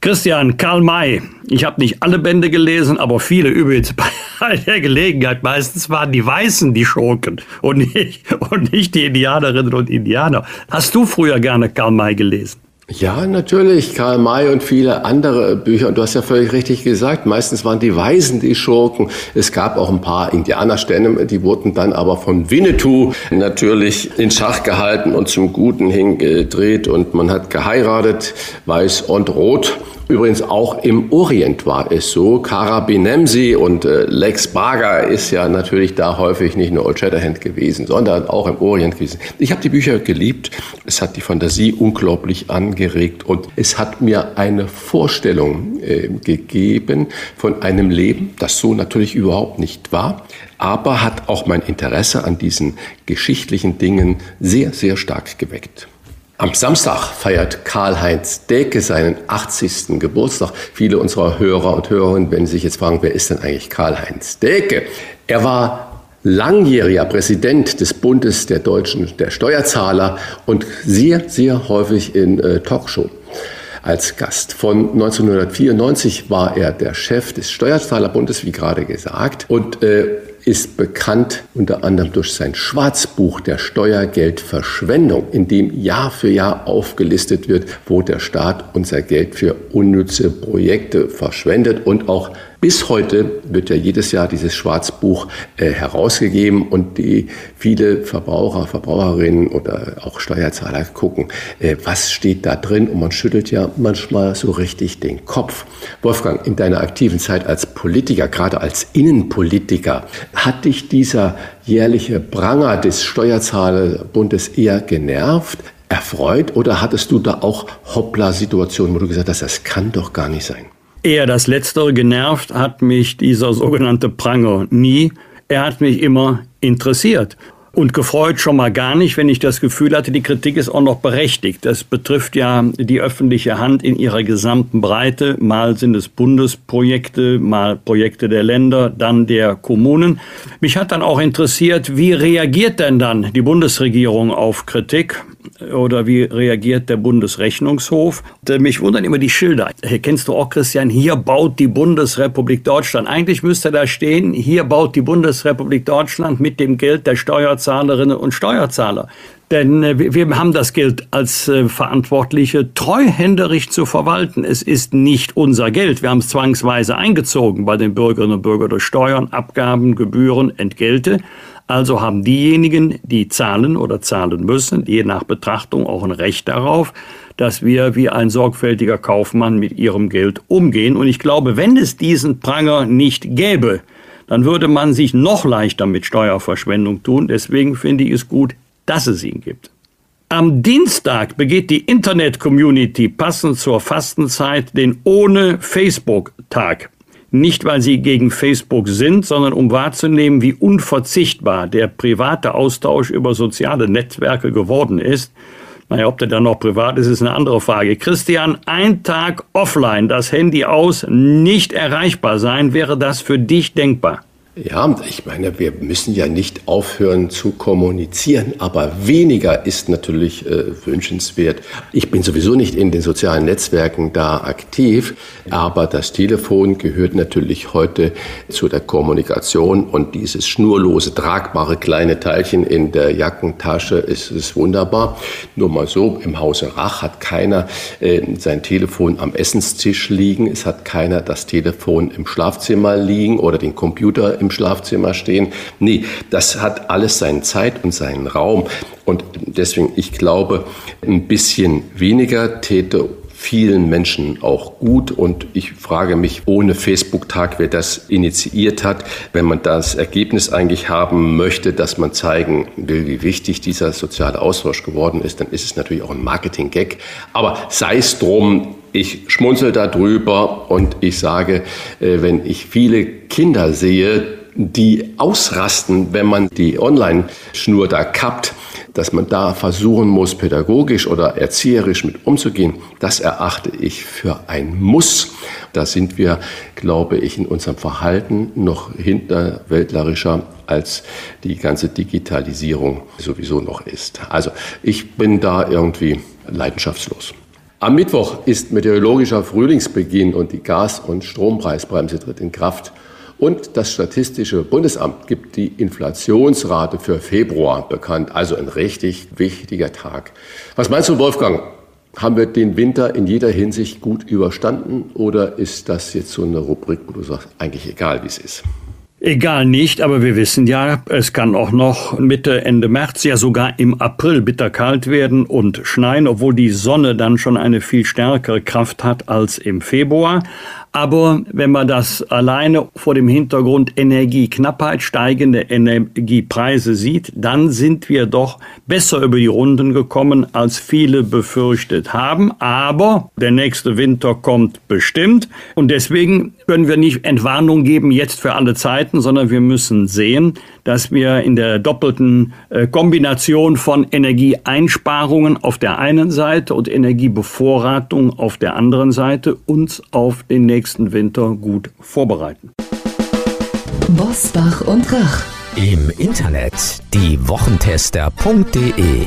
Christian, Karl May. Ich habe nicht alle Bände gelesen, aber viele übrigens [LAUGHS] bei der Gelegenheit. Meistens waren die Weißen die Schurken und nicht, und nicht die Indianerinnen und Indianer. Hast du früher gerne Karl May gelesen? Ja, natürlich. Karl May und viele andere Bücher. Und du hast ja völlig richtig gesagt, meistens waren die Weisen die Schurken. Es gab auch ein paar Indianerstämme, die wurden dann aber von Winnetou natürlich in Schach gehalten und zum Guten hingedreht. Und man hat geheiratet, weiß und rot. Übrigens auch im Orient war es so. Kara Binemsi und äh, Lex Barger ist ja natürlich da häufig nicht nur Old Shatterhand gewesen, sondern auch im Orient gewesen. Ich habe die Bücher geliebt. Es hat die Fantasie unglaublich angeregt und es hat mir eine Vorstellung äh, gegeben von einem Leben, das so natürlich überhaupt nicht war, aber hat auch mein Interesse an diesen geschichtlichen Dingen sehr, sehr stark geweckt. Am Samstag feiert Karl-Heinz Deke seinen 80. Geburtstag. Viele unserer Hörer und Hörerinnen werden sich jetzt fragen, wer ist denn eigentlich Karl-Heinz Deke? Er war langjähriger Präsident des Bundes der Deutschen der Steuerzahler und sehr, sehr häufig in äh, Talkshow als Gast. Von 1994 war er der Chef des Steuerzahlerbundes, wie gerade gesagt, und äh, ist bekannt unter anderem durch sein Schwarzbuch der Steuergeldverschwendung, in dem Jahr für Jahr aufgelistet wird, wo der Staat unser Geld für unnütze Projekte verschwendet und auch bis heute wird ja jedes Jahr dieses Schwarzbuch äh, herausgegeben und die viele Verbraucher, Verbraucherinnen oder auch Steuerzahler gucken, äh, was steht da drin und man schüttelt ja manchmal so richtig den Kopf. Wolfgang, in deiner aktiven Zeit als Politiker, gerade als Innenpolitiker, hat dich dieser jährliche Pranger des Steuerzahlerbundes eher genervt? erfreut oder hattest du da auch Hoppla-Situationen, wo du gesagt hast, das kann doch gar nicht sein? Eher das Letztere genervt hat mich dieser sogenannte Pranger nie. Er hat mich immer interessiert. Und gefreut schon mal gar nicht, wenn ich das Gefühl hatte, die Kritik ist auch noch berechtigt. Das betrifft ja die öffentliche Hand in ihrer gesamten Breite. Mal sind es Bundesprojekte, mal Projekte der Länder, dann der Kommunen. Mich hat dann auch interessiert, wie reagiert denn dann die Bundesregierung auf Kritik? Oder wie reagiert der Bundesrechnungshof? Mich wundern immer die Schilder. Kennst du auch, Christian, hier baut die Bundesrepublik Deutschland. Eigentlich müsste da stehen, hier baut die Bundesrepublik Deutschland mit dem Geld der Steuerzahlerinnen und Steuerzahler. Denn äh, wir haben das Geld als äh, Verantwortliche treuhänderisch zu verwalten. Es ist nicht unser Geld. Wir haben es zwangsweise eingezogen bei den Bürgerinnen und Bürgern durch Steuern, Abgaben, Gebühren, Entgelte. Also haben diejenigen, die zahlen oder zahlen müssen, je nach Betrachtung auch ein Recht darauf, dass wir wie ein sorgfältiger Kaufmann mit ihrem Geld umgehen. Und ich glaube, wenn es diesen Pranger nicht gäbe, dann würde man sich noch leichter mit Steuerverschwendung tun. Deswegen finde ich es gut, dass es ihn gibt. Am Dienstag begeht die Internet-Community passend zur Fastenzeit den Ohne Facebook-Tag. Nicht, weil sie gegen Facebook sind, sondern um wahrzunehmen, wie unverzichtbar der private Austausch über soziale Netzwerke geworden ist. Naja, ob der dann noch privat ist, ist eine andere Frage. Christian, ein Tag offline, das Handy aus, nicht erreichbar sein, wäre das für dich denkbar? Ja, ich meine, wir müssen ja nicht aufhören zu kommunizieren, aber weniger ist natürlich äh, wünschenswert. Ich bin sowieso nicht in den sozialen Netzwerken da aktiv, aber das Telefon gehört natürlich heute zu der Kommunikation und dieses schnurlose, tragbare kleine Teilchen in der Jackentasche ist, ist wunderbar. Nur mal so, im Hause Rach hat keiner äh, sein Telefon am Essenstisch liegen, es hat keiner das Telefon im Schlafzimmer liegen oder den Computer im Schlafzimmer stehen. Nee, das hat alles seine Zeit und seinen Raum. Und deswegen, ich glaube, ein bisschen weniger täte vielen Menschen auch gut. Und ich frage mich ohne Facebook-Tag, wer das initiiert hat, wenn man das Ergebnis eigentlich haben möchte, dass man zeigen will, wie wichtig dieser soziale Austausch geworden ist, dann ist es natürlich auch ein Marketing-Gag. Aber sei es drum, ich schmunzel darüber und ich sage, äh, wenn ich viele Kinder sehe, die ausrasten, wenn man die Online-Schnur da kappt, dass man da versuchen muss, pädagogisch oder erzieherisch mit umzugehen, das erachte ich für ein Muss. Da sind wir, glaube ich, in unserem Verhalten noch hinterwäldlerischer als die ganze Digitalisierung sowieso noch ist. Also ich bin da irgendwie leidenschaftslos. Am Mittwoch ist meteorologischer Frühlingsbeginn und die Gas- und Strompreisbremse tritt in Kraft. Und das Statistische Bundesamt gibt die Inflationsrate für Februar bekannt. Also ein richtig wichtiger Tag. Was meinst du, Wolfgang? Haben wir den Winter in jeder Hinsicht gut überstanden oder ist das jetzt so eine Rubrik, wo du sagst, eigentlich egal, wie es ist? Egal nicht, aber wir wissen ja, es kann auch noch Mitte, Ende März, ja sogar im April bitterkalt werden und schneien, obwohl die Sonne dann schon eine viel stärkere Kraft hat als im Februar. Aber wenn man das alleine vor dem Hintergrund Energieknappheit, steigende Energiepreise sieht, dann sind wir doch besser über die Runden gekommen, als viele befürchtet haben. Aber der nächste Winter kommt bestimmt. Und deswegen können wir nicht Entwarnung geben jetzt für alle Zeiten, sondern wir müssen sehen, dass wir in der doppelten äh, Kombination von Energieeinsparungen auf der einen Seite und Energiebevorratung auf der anderen Seite uns auf den nächsten Winter gut vorbereiten. Bosbach und Rach. Im Internet diewochentester.de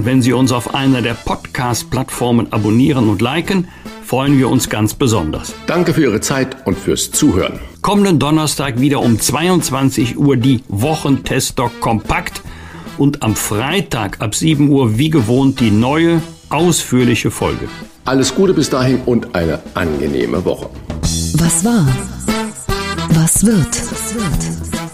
Und wenn Sie uns auf einer der Podcast-Plattformen abonnieren und liken, freuen wir uns ganz besonders. Danke für Ihre Zeit und fürs Zuhören. Kommenden Donnerstag wieder um 22 Uhr die Wochentester kompakt und am Freitag ab 7 Uhr wie gewohnt die neue, ausführliche Folge. Alles Gute bis dahin und eine angenehme Woche. Was war? Was wird?